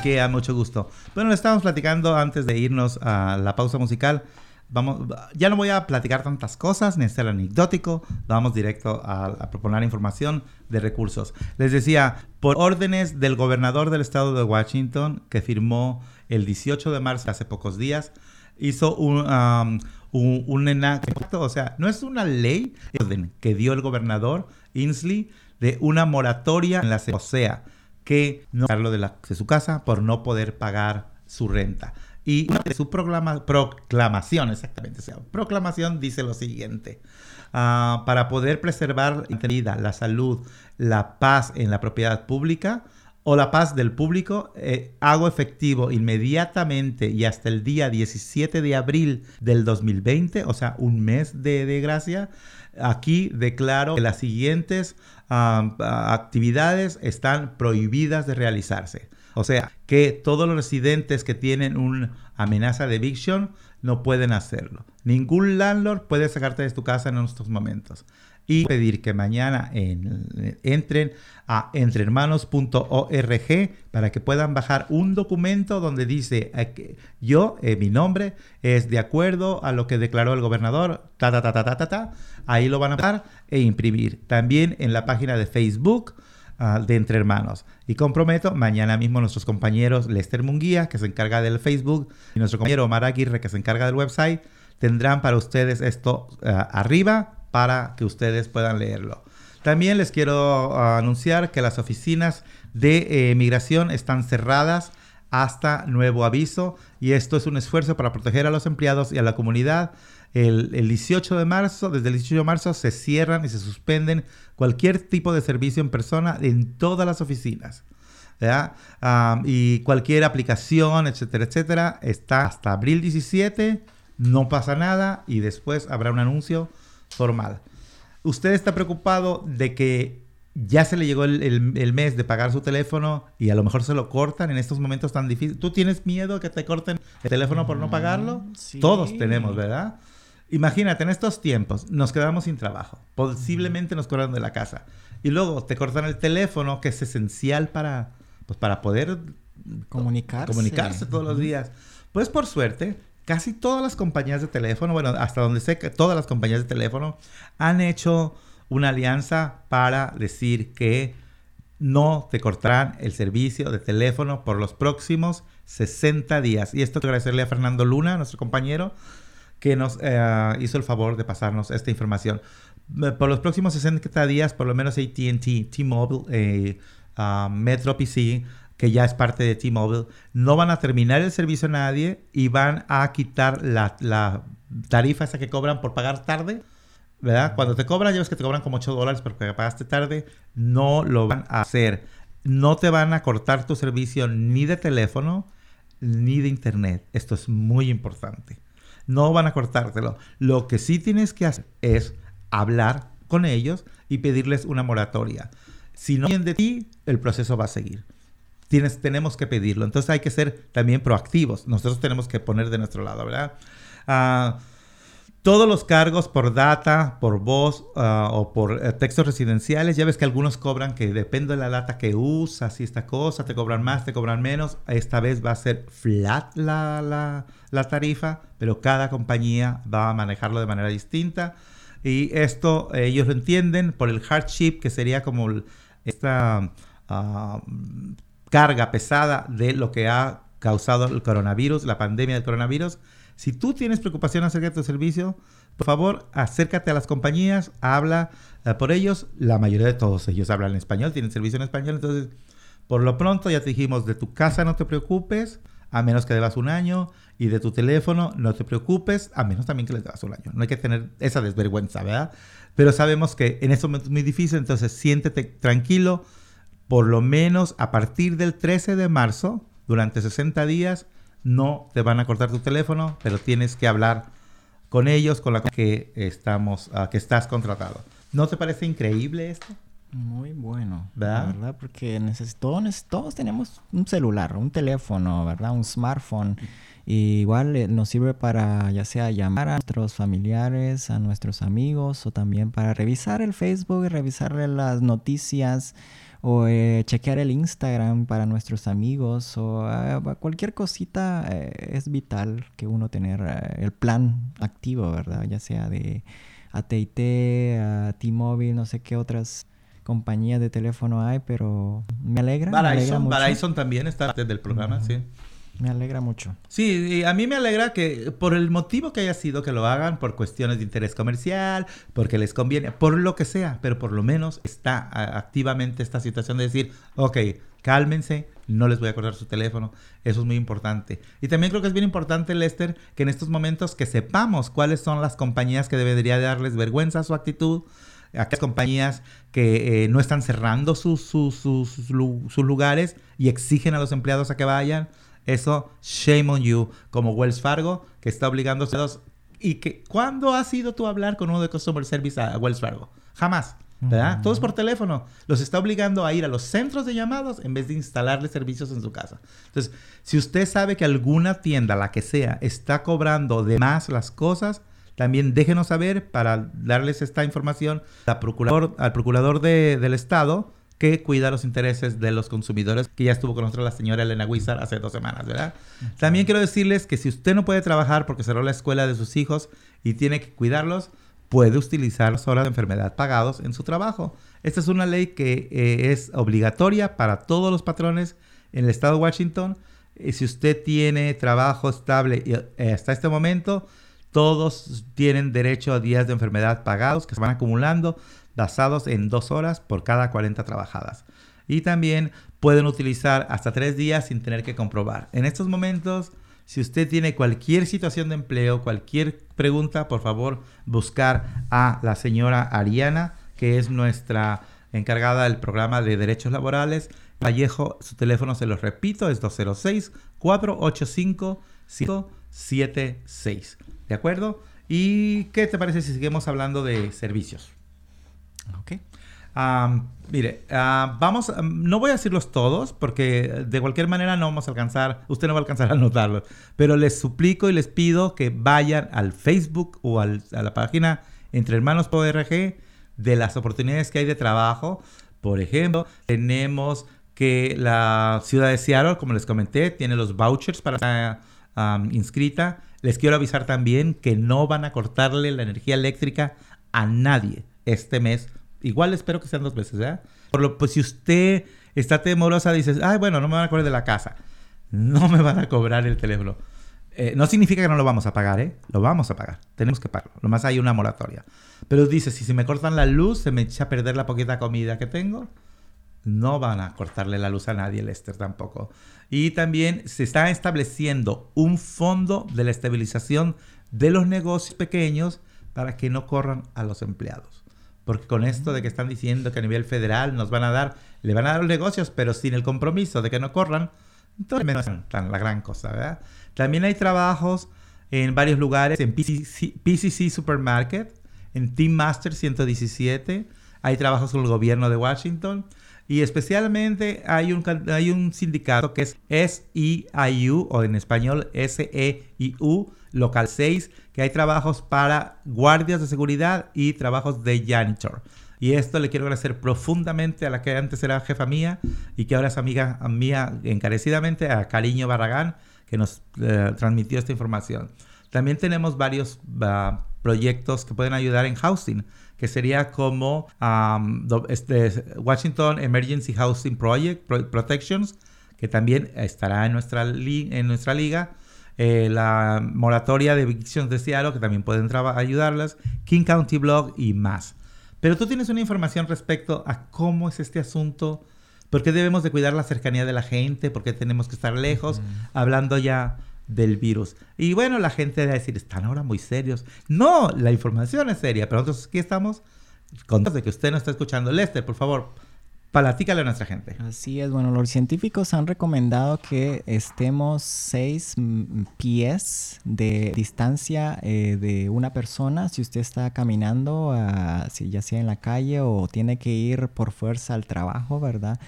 aquí a mucho gusto. Bueno, le estábamos platicando antes de irnos a la pausa musical. Vamos, ya no voy a platicar tantas cosas, ni ser anecdótico. Vamos directo a, a proponer información de recursos. Les decía, por órdenes del gobernador del estado de Washington, que firmó el 18 de marzo, hace pocos días, hizo un, um, un, un enactamiento, o sea, no es una ley, orden que dio el gobernador Inslee de una moratoria en la o sea, que no sacarlo de, de su casa por no poder pagar su renta. Y una de su proclama- proclamación, exactamente, o sea, proclamación dice lo siguiente. ah, para poder preservar la vida, la salud, la paz en la propiedad pública o la paz del público, eh, hago efectivo inmediatamente y hasta el día 17 de abril del 2020, o sea, un mes de, de gracia, aquí declaro que las siguientes actividades están prohibidas de realizarse. O sea, que todos los residentes que tienen una amenaza de eviction no pueden hacerlo. Ningún landlord puede sacarte de tu casa en estos momentos. Y pedir que mañana en- entren a entrehermanos.org para que puedan bajar un documento donde dice eh, yo, eh, mi nombre, es de acuerdo a lo que declaró el gobernador, ta, ta, ta, ta, ta, ta, ta. Ahí lo van a dar e imprimir. También en la página de Facebook ah, de Entre Hermanos. Y comprometo, mañana mismo nuestros compañeros Lester Munguía, que se encarga del Facebook, y nuestro compañero Omar Aguirre, que se encarga del website, tendrán para ustedes esto ah, arriba para que ustedes puedan leerlo. También les quiero ah, anunciar que las oficinas de eh, migración están cerradas hasta nuevo aviso y esto es un esfuerzo para proteger a los empleados y a la comunidad. El, el 18 de marzo, desde el 18 de marzo se cierran y se suspenden cualquier tipo de servicio en persona en todas las oficinas. y cualquier aplicación, etcétera, etcétera, está hasta abril 17, no pasa nada y después habrá un anuncio formal. ¿Usted está preocupado de que ya se le llegó el, el- el mes de pagar su teléfono y a lo mejor se lo cortan en estos momentos tan difíciles? ¿Tú tienes miedo que te corten el teléfono por no pagarlo? sí. Todos tenemos, ¿verdad? Imagínate, en estos tiempos nos quedamos sin trabajo. Posiblemente nos corran de la casa. Y luego te cortan el teléfono, que es esencial para, pues, para poder Comunicarse. comunicarse todos los días. Pues por suerte, casi todas las compañías de teléfono, bueno, hasta donde sé que todas las compañías de teléfono han hecho una alianza para decir que no te cortarán el servicio de teléfono por los próximos 60 días. Y esto quiero agradecerle a Fernando Luna, nuestro compañero, que nos eh, hizo el favor de pasarnos esta información. Eh, Por los próximos 60 días, por lo menos AT&T, T-Mobile, eh, ah, Metro PC, que ya es parte de T-Mobile, no van a terminar el servicio a nadie y van a quitar la, la tarifa esa que cobran por pagar tarde. ¿Verdad? Cuando te cobran, ya ves que te cobran como 8 dólares porque pagaste tarde, no lo van a hacer. No te van a cortar tu servicio ni de teléfono ni de internet. Esto es muy importante. No van a cortártelo. Lo que sí tienes que hacer es hablar con ellos y pedirles una moratoria. Si no vienen de ti, el proceso va a seguir. Tienes, tenemos que pedirlo. Entonces hay que ser también proactivos. Nosotros tenemos que poner de nuestro lado, ¿verdad? Ah, Todos los cargos por data, por voz ah, o por eh, textos residenciales, ya ves que algunos cobran que depende de la data que usas y esta cosa, te cobran más, te cobran menos. Esta vez va a ser flat la, la- la tarifa, pero cada compañía va a manejarlo de manera distinta. Y esto eh, ellos lo entienden por el hardship, que sería como esta ah, carga pesada de lo que ha causado el coronavirus, la pandemia del coronavirus. Si tú tienes preocupación acerca de tu servicio, por favor, acércate a las compañías, habla eh, por ellos. La mayoría de todos ellos hablan español, tienen servicio en español. Entonces, por lo pronto ya te dijimos, de tu casa no te preocupes, a menos que debas un año, y de tu teléfono no te preocupes, a menos también que les debas un año. No hay que tener esa desvergüenza, ¿verdad? Pero sabemos que en estos momentos es muy difícil, entonces siéntete tranquilo. Por lo menos a partir del 13 de marzo, durante 60 días, no te van a cortar tu teléfono, pero tienes que hablar con ellos, con la que estamos, ah, que estás contratado. ¿No te parece increíble esto? Muy bueno, ¿Verdad? la ¿verdad? Porque todos, todos tenemos un celular, un teléfono, ¿verdad? Un smartphone. Y igual eh, nos sirve para ya sea llamar a nuestros familiares, a nuestros amigos o también para revisar el Facebook, revisar las noticias o eh, chequear el Instagram para nuestros amigos o ah, cualquier cosita eh, es vital que uno tener eh, el plan activo, ¿verdad? Ya sea de AT&T, a T-Mobile, no sé qué otras compañías de teléfono hay, pero me alegra, me alegra Verizon, mucho. Verizon también está parte del programa, sí. Me alegra mucho. Sí, a mí me alegra que por el motivo que haya sido que lo hagan, por cuestiones de interés comercial, porque les conviene, por lo que sea, pero por lo menos está a- activamente esta situación de decir, ok, cálmense, no les voy a acordar su teléfono, eso es muy importante. Y también creo que es bien importante, Lester, que en estos momentos que sepamos cuáles son las compañías que debería darles vergüenza su actitud, aquellas compañías que eh, no están cerrando sus, sus, sus, sus lugares y exigen a los empleados a que vayan. Eso, shame on you, como Wells Fargo, que está obligando a los... Y que, ¿cuándo has ido tú a hablar con uno de Customer Service a, a Wells Fargo? Jamás, ¿verdad? Todo es por teléfono. Los está obligando a ir a los centros de llamados en vez de instalarles servicios en su casa. Entonces, si usted sabe que alguna tienda, la que sea, está cobrando de más las cosas, también déjenos saber para darles esta información al procurador, al procurador de- del Estado que cuida los intereses de los consumidores, que ya estuvo con nosotros la señora Elena Wizard hace dos semanas, ¿verdad? También quiero decirles que si usted no puede trabajar porque cerró la escuela de sus hijos y tiene que cuidarlos, puede utilizar las horas de enfermedad pagados en su trabajo. Esta es una ley que eh, es obligatoria para todos los patrones en el estado de Washington. Y si usted tiene trabajo estable eh, hasta este momento, todos tienen derecho a días de enfermedad pagados que se van acumulando basados en dos horas por cada 40 trabajadas. Y también pueden utilizar hasta tres días sin tener que comprobar. En estos momentos, si usted tiene cualquier situación de empleo, cualquier pregunta, por favor, buscar a la señora Ariana, que es nuestra encargada del programa de derechos laborales. Vallejo, su teléfono se los repito, es 206-485-576. ¿De acuerdo? ¿Y qué te parece si seguimos hablando de servicios? Ok. Mire, ah, vamos, am, no voy a decirlos todos porque de cualquier manera no vamos a alcanzar, usted no va a alcanzar a anotarlos, pero les suplico y les pido que vayan al Facebook o a la página Entre Hermanos de las oportunidades que hay de trabajo. Por ejemplo, tenemos que la ciudad de Seattle, como les comenté, tiene los vouchers para estar inscrita. Les quiero avisar también que no van a cortarle la energía eléctrica a nadie este mes. Igual espero que sean dos veces, ¿verdad? Por lo pues si usted está temorosa, dices, ay, bueno, no me van a cobrar de la casa. No me van a cobrar el teléfono. Eh, no significa que no lo vamos a pagar, ¿eh? Lo vamos a pagar. Tenemos que pagarlo. Lo más hay una moratoria. Pero dice, si se me cortan la luz, se me echa a perder la poquita comida que tengo. No van a cortarle la luz a nadie, Lester, tampoco. Y también se está estableciendo un fondo de la estabilización de los negocios pequeños para que no corran a los empleados. Porque con esto de que están diciendo que a nivel federal nos van a dar, le van a dar los negocios, pero sin el compromiso de que no corran, entonces no es tan la gran cosa, ¿verdad? También hay trabajos en varios lugares, en PCC, PCC Supermarket, en Team Master 117, hay trabajos con el gobierno de Washington y especialmente hay un, hay un sindicato que es SEIU o en español SEIU, local 6, que hay trabajos para guardias de seguridad y trabajos de janitor. Y esto le quiero agradecer profundamente a la que antes era jefa mía y que ahora es amiga mía encarecidamente, a Cariño Barragán, que nos eh, transmitió esta información. También tenemos varios proyectos que pueden ayudar en housing, que sería como um, Washington Emergency Housing Project Pro- Protections, que también estará en nuestra, en nuestra liga. Eh, la moratoria de evictions de Seattle, que también pueden ayudarlas. King County Blog y más. Pero tú tienes una información respecto a cómo es este asunto, por qué debemos de cuidar la cercanía de la gente, por qué tenemos que estar lejos, hablando ya del virus. Y bueno, la gente va a decir, están ahora muy serios. No, la información es seria, pero nosotros aquí estamos contentos de que usted nos está escuchando. Lester, por favor, platícale a nuestra gente. Así es, bueno, los científicos han recomendado que estemos seis mm, pies de distancia eh, de una persona si usted está caminando, ah, si ya sea en la calle o tiene que ir por fuerza al trabajo, ¿verdad?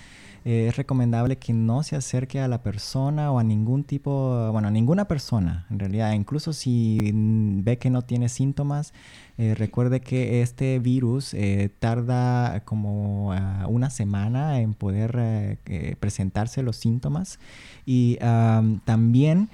Eh, es recomendable que no se acerque a la persona o a ningún tipo, bueno, a ninguna persona, en realidad, incluso si ve que no tiene síntomas, eh, recuerde que este virus eh, tarda como ah, una semana en poder presentarse los síntomas y am, también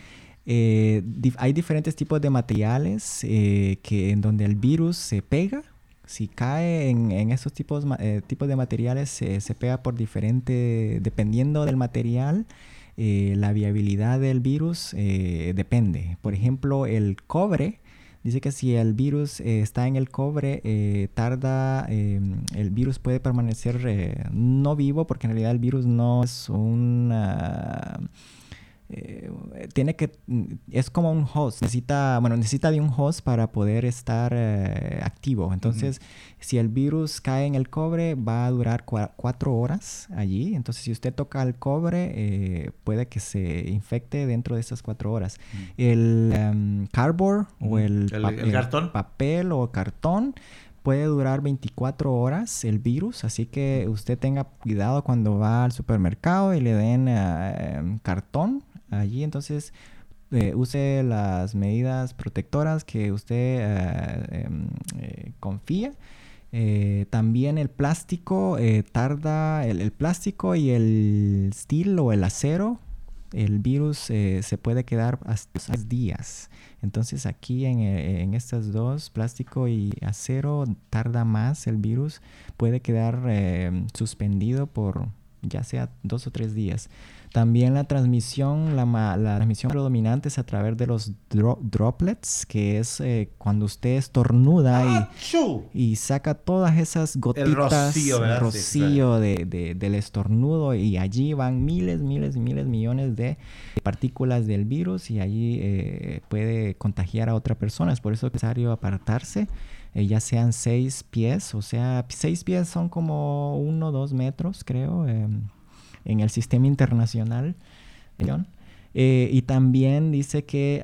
hay diferentes tipos de materiales eh, que en donde el virus se pega. Si cae en, en esos tipos, eh, tipos de materiales, se- se pega por diferente, dependiendo del material, eh, la viabilidad del virus eh, depende. Por ejemplo, el cobre, dice que si el virus eh, está en el cobre, eh, tarda, eh, el virus puede permanecer eh, no vivo, porque en realidad el virus no es un... eh, tiene que mm, es como un host necesita bueno necesita de un host para poder estar eh, activo. Entonces si el virus cae en el cobre va a durar cua- cuatro horas allí. Entonces si usted toca el cobre eh, puede que se infecte dentro de esas cuatro horas. El em, cardboard o el, El- pa- el cartón. papel o cartón puede durar 24 horas el virus, así que usted tenga cuidado cuando va al supermercado y le den eh, cartón allí, entonces eh, use las medidas protectoras que usted eh, em, eh, confía. También el plástico tarda, el, plástico y el steel o el acero, el virus se puede quedar hasta seis días. Entonces aquí en, en estas dos, plástico y acero, tarda más el virus, puede quedar suspendido por ya sea dos o tres días. También la transmisión, la, la transmisión predominante es a través de los dro- droplets, que es eh, cuando usted estornuda y y saca todas esas gotitas, rocío, de, de- del estornudo y allí van miles, miles y miles, millones de partículas del virus y allí eh, puede contagiar a otra persona. Es por eso que es necesario apartarse, eh, ya sean seis pies, o sea, seis pies son como uno o dos metros, creo, em, en el sistema internacional. Eh, y también dice que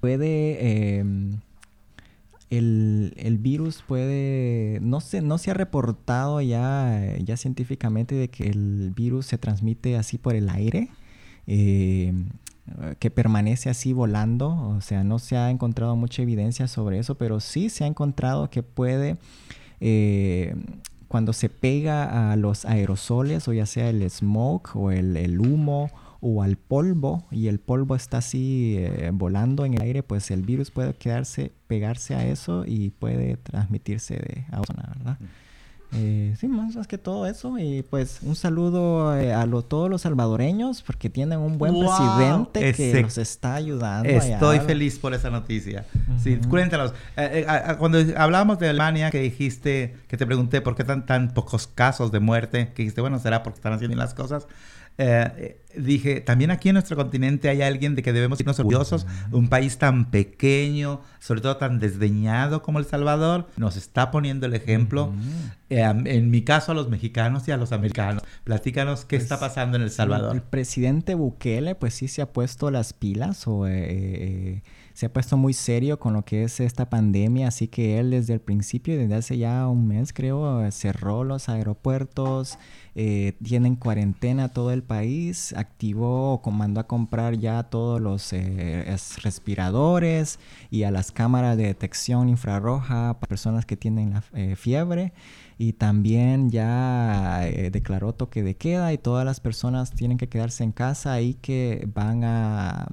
puede em, el, el virus puede, no se, no se ha reportado ya, ya científicamente de que el virus se transmite así por el aire, eh, que permanece así volando, o sea, no se ha encontrado mucha evidencia sobre eso, pero sí se ha encontrado que puede, eh, cuando se pega a los aerosoles, o ya sea el smoke o el, el humo, o al polvo y el polvo está así eh, volando en el aire, pues el virus puede quedarse, pegarse a eso y puede transmitirse de a otra persona, ¿verdad? Eh, sí, más, más que todo eso. Y pues un saludo eh, a lo- todos los salvadoreños porque tienen un buen ¡Wow! presidente que los está ayudando. Estoy feliz por esa noticia. Sí, Ujú. cuéntanos. Eh, eh, cuando hablábamos de Alemania, que dijiste, que te pregunté por qué tan, tan pocos casos de muerte, que dijiste, bueno, será porque están haciendo las cosas. Eh, dije, también aquí en nuestro continente hay alguien de que debemos irnos orgullosos. Un país tan pequeño, sobre todo tan desdeñado como El Salvador, nos está poniendo el ejemplo. Eh, en mi caso, a los mexicanos y a los americanos. Platícanos qué Pues, está pasando en El Salvador. El presidente Bukele, pues sí se ha puesto las pilas o eh, se ha puesto muy serio con lo que es esta pandemia, así que él desde el principio, desde hace ya un mes creo, cerró los aeropuertos, eh, tienen cuarentena todo el país, activó o mandó a comprar ya todos los eh, es- respiradores y a las cámaras de detección infrarroja para personas que tienen la eh, fiebre. Y también ya eh, declaró toque de queda y todas las personas tienen que quedarse en casa y que van a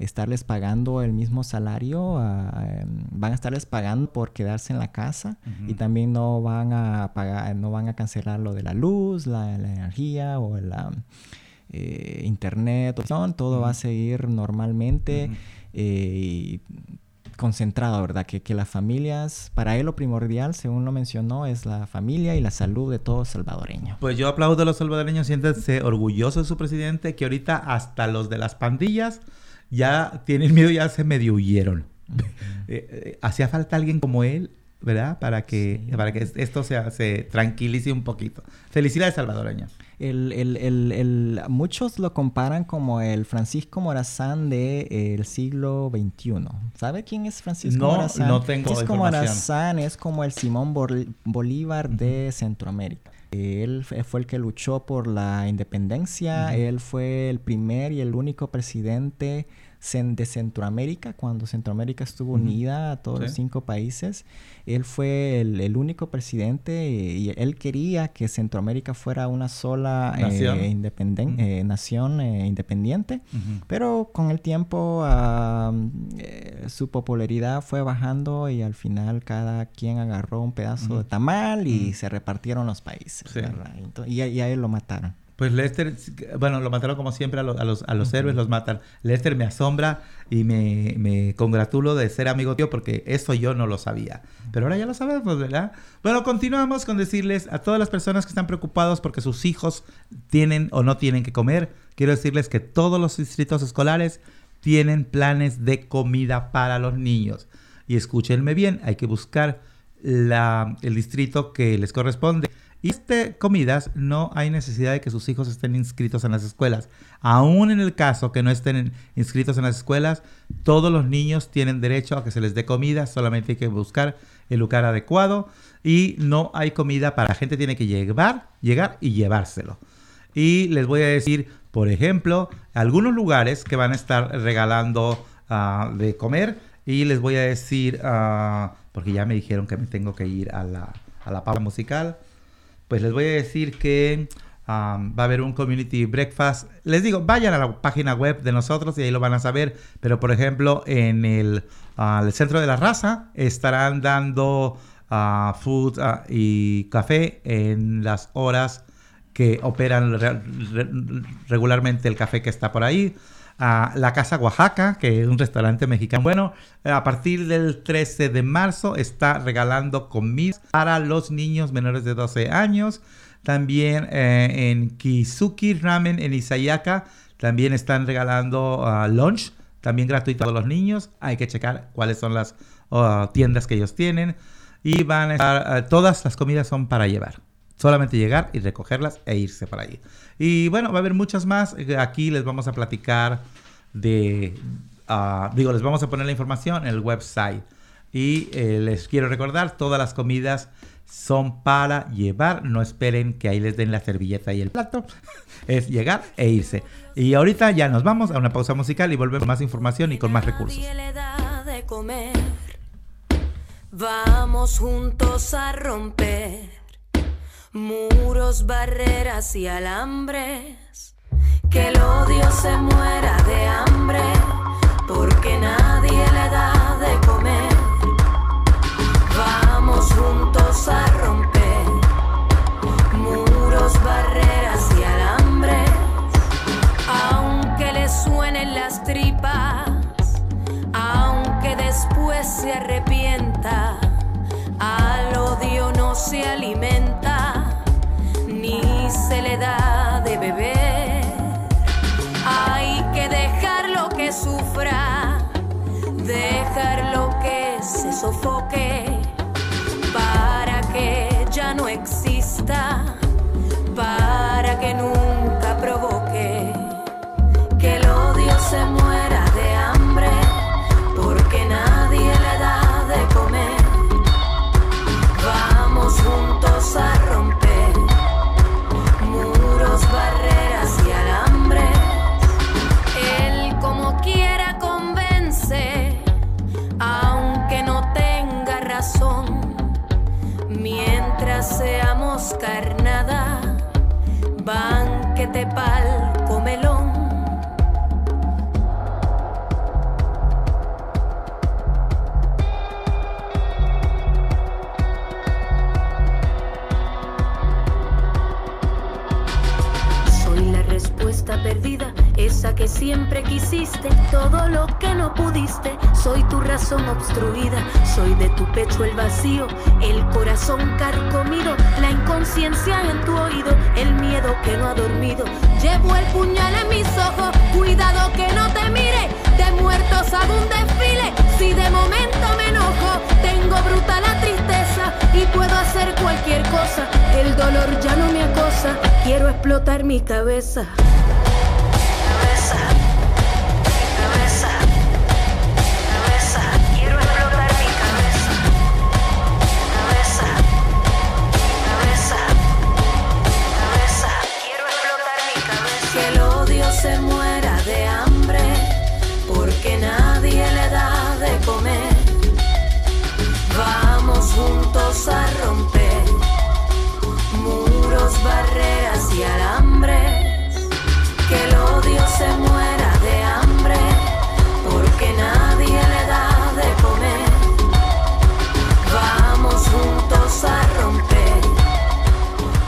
estarles pagando el mismo salario, a, em, van a estarles pagando por quedarse en la casa y también no van a pagar, no van a cancelar lo de la luz, la, la energía o la eh, internet, todo va a seguir normalmente eh, y concentrado, ¿verdad? Que, que las familias, para él lo primordial, según lo mencionó, es la familia y la salud de todo salvadoreño. Pues yo aplaudo a los salvadoreños, siéntense orgullosos de su presidente, que ahorita hasta los de las pandillas ya tienen miedo, ya se medio huyeron. Eh, eh, Hacía falta alguien como él, ¿verdad? Para que, para que esto se, se tranquilice un poquito. Felicidades salvadoreños. El, el- el- el- muchos lo comparan como el Francisco Morazán del siglo XXI. ¿Sabe quién es Francisco No, Morazán? no tengo Francisco. Morazán es como el Simón Bol- Bolívar de Centroamérica. Él fue el que luchó por la independencia. Él fue el primer y el único presidente de Centroamérica cuando Centroamérica estuvo unida a todos los cinco países. Él fue el, el único presidente y él quería que Centroamérica fuera una sola eh, Nación. eh, nación eh, independiente. Pero con el tiempo eh, su popularidad fue bajando y al final cada quien agarró un pedazo de tamal y se repartieron los países. Y, a- y a él lo mataron. Pues Lester, bueno, lo mataron como siempre a los, a los, a los héroes, los matan. Lester me asombra y me, me congratulo de ser amigo tío porque eso yo no lo sabía. Pero ahora ya lo sabemos, ¿verdad? Bueno, continuamos con decirles a todas las personas que están preocupados porque sus hijos tienen o no tienen que comer, quiero decirles que todos los distritos escolares tienen planes de comida para los niños. Y escúchenme bien, hay que buscar la- el distrito que les corresponde. Y este comidas no hay necesidad de que sus hijos estén inscritos en las escuelas. Aún en el caso que no estén inscritos en las escuelas, todos los niños tienen derecho a que se les dé comida, solamente hay que buscar el lugar adecuado y no hay comida para la gente tiene que llevar, llegar y llevárselo. Y les voy a decir, por ejemplo, algunos lugares que van a estar regalando ah, de comer. Y les voy a decir, ah, porque ya me dijeron que me tengo que ir a la, a la pausa musical. Pues les voy a decir que va a haber un community breakfast. Les digo, vayan a la página web de nosotros y ahí lo van a saber. Pero por ejemplo, en el, centro de la raza estarán dando ah, food ah, y café en las horas que operan re- re- regularmente el café que está por ahí. Ah, la Casa Oaxaca, que es un restaurante mexicano. Bueno, a partir del 13 de marzo está regalando comidas para los niños menores de 12 años. También eh, en Kizuki Ramen en Isayaka también están regalando ah, lunch, también gratuito a los niños. Hay que checar cuáles son las ah, tiendas que ellos tienen. Y van a estar, ah, todas las comidas son para llevar. Solamente llegar y recogerlas e irse para allí. Y bueno, va a haber muchas más. Eh, Aquí les vamos a platicar de... ah, digo, les vamos a poner la información en el website. Y eh, les quiero recordar, todas las comidas son para llevar. No esperen que ahí les den la servilleta y el plato. es llegar e irse. Y ahorita ya nos vamos a una pausa musical y volvemos con más información y con más recursos. Vamos juntos a romper muros, barreras y alambres. Que el odio se muera de hambre, porque nadie le da de comer. Vamos juntos a romper muros, barreras y alambres. Aunque le suenen las tripas, aunque después se arrepienta, al odio no se alimenta, se le da de beber. Hay que dejar lo que sufra, dejar lo que se sofoque para que ya no exista, para que nunca provoque que el odio se muera de hambre, porque nadie le da de comer. Vamos juntos a romper seamos carnada, banquete pal comelón. Siempre quisiste, todo lo que no pudiste. Soy tu razón obstruida, soy de tu pecho el vacío, el corazón carcomido, la inconsciencia en tu oído, el miedo que no ha dormido. Llevo el puñal en mis ojos, cuidado que no te mire, de muertos hago un desfile. Si de momento me enojo, tengo bruta la tristeza y puedo hacer cualquier cosa. El dolor ya no me acosa, quiero explotar mi. Cabeza, juntos a romper muros, barreras y alambres. Que el odio se muera de hambre, porque nadie le da de comer. Vamos juntos a romper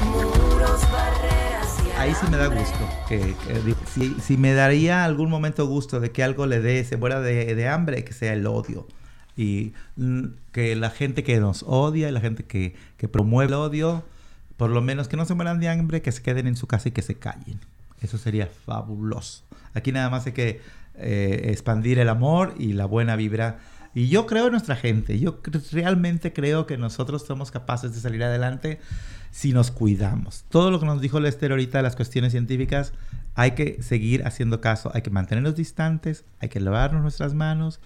muros, barreras y Ahí sí me da gusto. Que, que di- si, si me daría algún momento gusto de que algo le dé, se muera de, de hambre, que sea el odio. Y mm, que la gente que nos odia y la gente que, que promueve el odio, por lo menos que no se mueran de hambre, que se queden en su casa y que se callen. Eso sería fabuloso. Aquí nada más hay que eh, expandir el amor y la buena vibra. Y yo creo en nuestra gente. Yo realmente creo que nosotros somos capaces de salir adelante si nos cuidamos. Todo lo que nos dijo Lester ahorita las cuestiones científicas, hay que seguir haciendo caso. Hay que mantenernos distantes, hay que lavarnos nuestras manos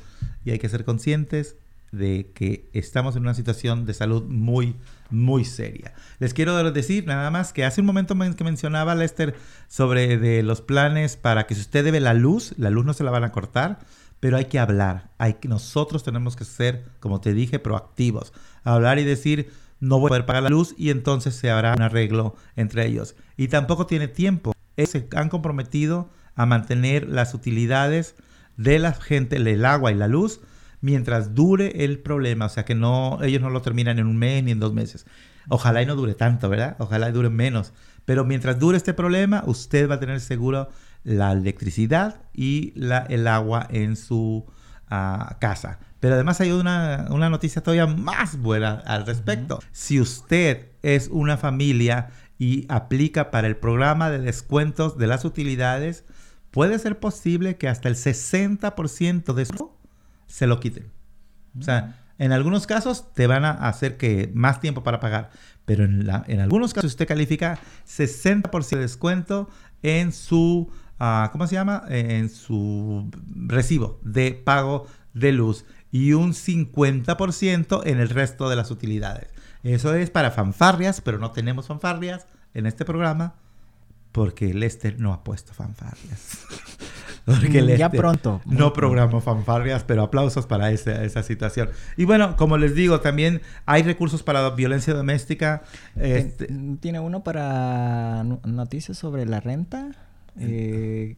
y hay que ser conscientes de que estamos en una situación de salud muy, muy seria. Les quiero decir nada más que hace un momento men- que mencionaba Lester sobre de los planes para que si usted debe la luz, la luz no se la van a cortar, pero hay que hablar. Hay que, nosotros tenemos que ser, como te dije, proactivos. Hablar y decir, no voy a poder pagar la luz y entonces se hará un arreglo entre ellos. Y tampoco tiene tiempo. Se han comprometido a mantener las utilidades de la gente, el agua y la luz, mientras dure el problema. O sea que no, ellos no lo terminan en un mes ni en dos meses. Ojalá y no dure tanto, ¿verdad? Ojalá y dure menos. Pero mientras dure este problema, usted va a tener seguro la electricidad y la, el agua en su ah, casa. Pero además hay una, una noticia todavía más buena al respecto. Si usted es una familia y aplica para el programa de descuentos de las utilidades, puede ser posible que hasta el 60% de eso se lo quiten. O sea, en algunos casos te van a hacer que más tiempo para pagar, pero en, la- en algunos casos usted califica 60% de descuento en su, ah, ¿cómo se llama? En su recibo de pago de luz y un 50% en el resto de las utilidades. Eso es para fanfarrias, pero no tenemos fanfarrias en este programa porque Lester no ha puesto fanfarrias. Porque Mm, ya pronto, No programó fanfarrias, pero aplausos para esa, esa situación. Y bueno, como les digo, también hay recursos para violencia doméstica. Este, ¿Tiene uno para no- noticias sobre la renta? Eh,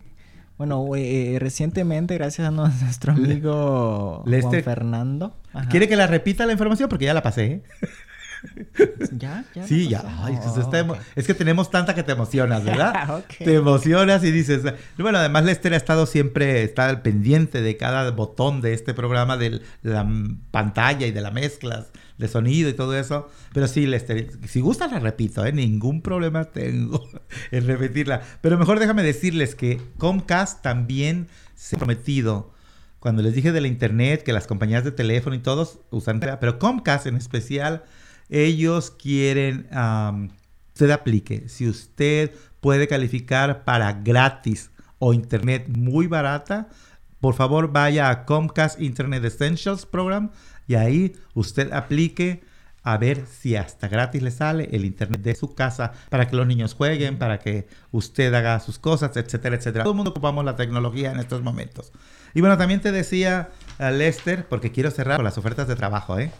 bueno, eh, recientemente, gracias a nuestro amigo Lester- Juan Fernando. Ajá. ¿Quiere que la repita la información? Porque ya la pasé. ¿Ya? ¿Ya? Sí, ya. Ay, pues, está Oh, emo- ok. Es que tenemos tanta que te emocionas, ¿verdad? Ok. Te emocionas y dices. Bueno, además Lester ha estado siempre, está al pendiente de cada botón de este programa, de la pantalla y de las mezclas de sonido y todo eso. Pero sí, Lester, si gusta la repito, ¿eh? ningún problema tengo en repetirla. Pero mejor déjame decirles que Comcast también se ha prometido cuando les dije de la internet, que las compañías de teléfono y todos usan, pero Comcast en especial, ellos quieren, usted aplique, si usted puede calificar para gratis o internet muy barata, por favor vaya a Comcast Internet Essentials Program y ahí usted aplique a ver si hasta gratis le sale el internet de su casa para que los niños jueguen, para que usted haga sus cosas, etcétera, etcétera. Todo el mundo ocupamos la tecnología en estos momentos. Y bueno, también te decía Lester, porque quiero cerrar las ofertas de trabajo, ¿eh?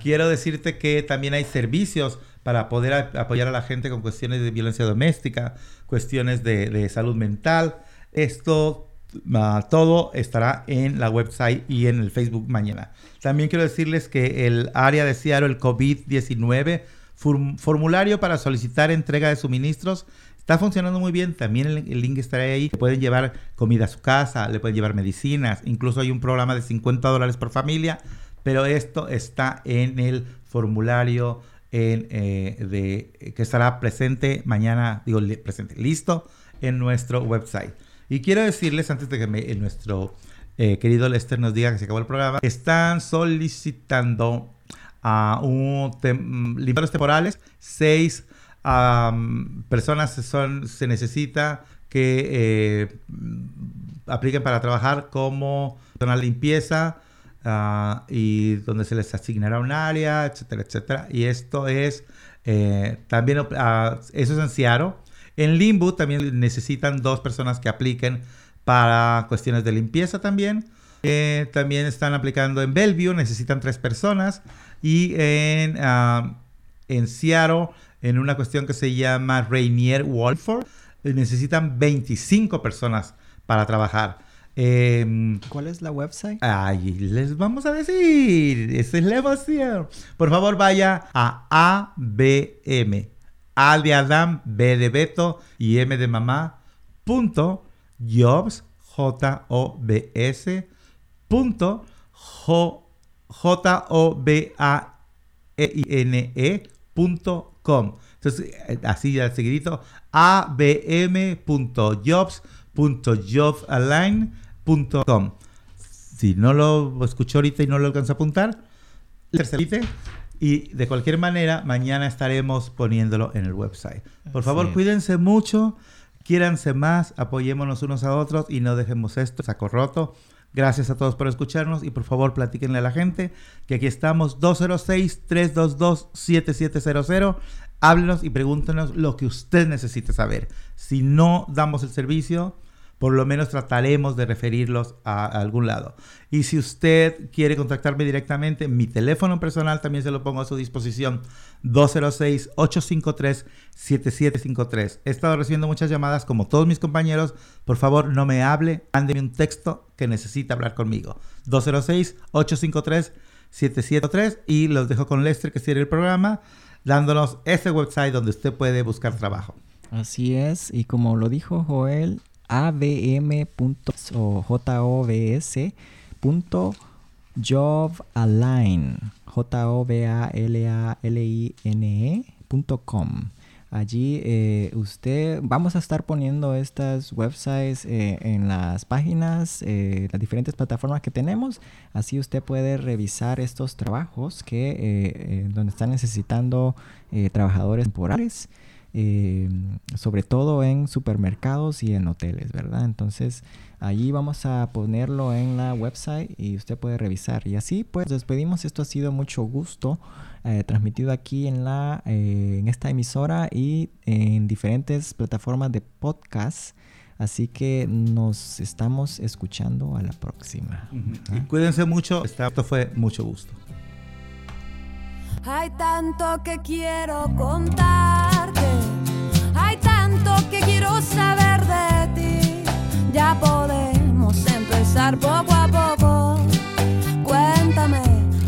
Quiero decirte que también hay servicios para poder apoyar a la gente con cuestiones de violencia doméstica, cuestiones de, salud mental. Esto ah, todo estará en la website y en el Facebook mañana. También quiero decirles que el área de Seattle, el COVID-19, form- formulario para solicitar entrega de suministros, está funcionando muy bien. También el, link estará ahí. Le pueden llevar comida a su casa, le pueden llevar medicinas. Incluso hay un programa de 50 dólares por familia. Pero esto está en el formulario eh, de, que estará presente mañana, digo, presente, listo en nuestro website. Y quiero decirles, antes de que eh, nuestro eh, querido Lester nos diga que se acabó el programa, están solicitando a un tem- limpiadores temporales, seis am, personas son, se necesita que eh, apliquen para trabajar como personal limpieza ah, y donde se les asignará un área, etcétera, etcétera. Y esto es eh, también, ah, eso es en Seattle. En Limbo también necesitan dos personas que apliquen para cuestiones de limpieza también. Eh, también están aplicando en Bellevue, necesitan tres personas. Y en, ah, en Seattle, en una cuestión que se llama Rainier Walford, eh, necesitan 25 personas para trabajar. Em, ¿Cuál es la website? Ay, les vamos a decir. Esa es la emoción. Por favor, vaya a ABM. A de Adam, B de Beto y M de mamá. Punto jobs, J O B S. Punto J O B A E I N E punto com. Entonces, eh, así ya seguidito, abm.jobs.jobalign.com. Si no lo escuchó ahorita y no lo alcanza a apuntar, le repite. Y de cualquier manera, mañana estaremos poniéndolo en el website. Por favor, cuídense mucho, quiéranse más, apoyémonos unos a otros y no dejemos esto saco roto. Gracias a todos por escucharnos y por favor platíquenle a la gente que aquí estamos 206-322-7700. Háblenos y pregúntenos lo que usted necesite saber. Si no damos el servicio, por lo menos trataremos de referirlos a algún lado. Y si usted quiere contactarme directamente, mi teléfono personal también se lo pongo a su disposición. 206-853-7753. He estado recibiendo muchas llamadas como todos mis compañeros. Por favor, no me hable. Mándeme un texto que necesita hablar conmigo. 206-853-7753. Y los dejo con Lester que cierre el programa, dándonos ese website donde usted puede buscar trabajo. Así es, y como lo dijo Joel, abm. o jobs. punto jobalign, j o b a l a l i n e. Allí eh, usted, vamos a estar poniendo estas websites eh, en las páginas, eh, las diferentes plataformas que tenemos. Así usted puede revisar estos trabajos que donde están necesitando trabajadores temporales eh, sobre todo en supermercados y en hoteles, ¿verdad? Entonces, allí vamos a ponerlo en la website y usted puede revisar. Y así, pues, despedimos. Esto ha sido mucho gusto eh, transmitido aquí en, la, eh, en esta emisora y en diferentes plataformas de podcast. Así que nos estamos escuchando a la próxima. Y cuídense mucho. Esto fue mucho gusto. Hay tanto que quiero contarte, hay tanto que quiero saber de ti. Ya podemos empezar poco a poco. Cuéntame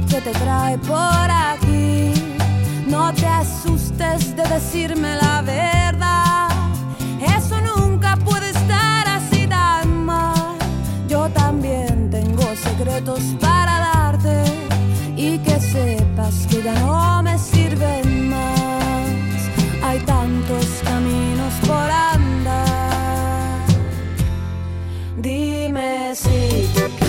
qué te trae por aquí. No te asustes de decirme la verdad. see.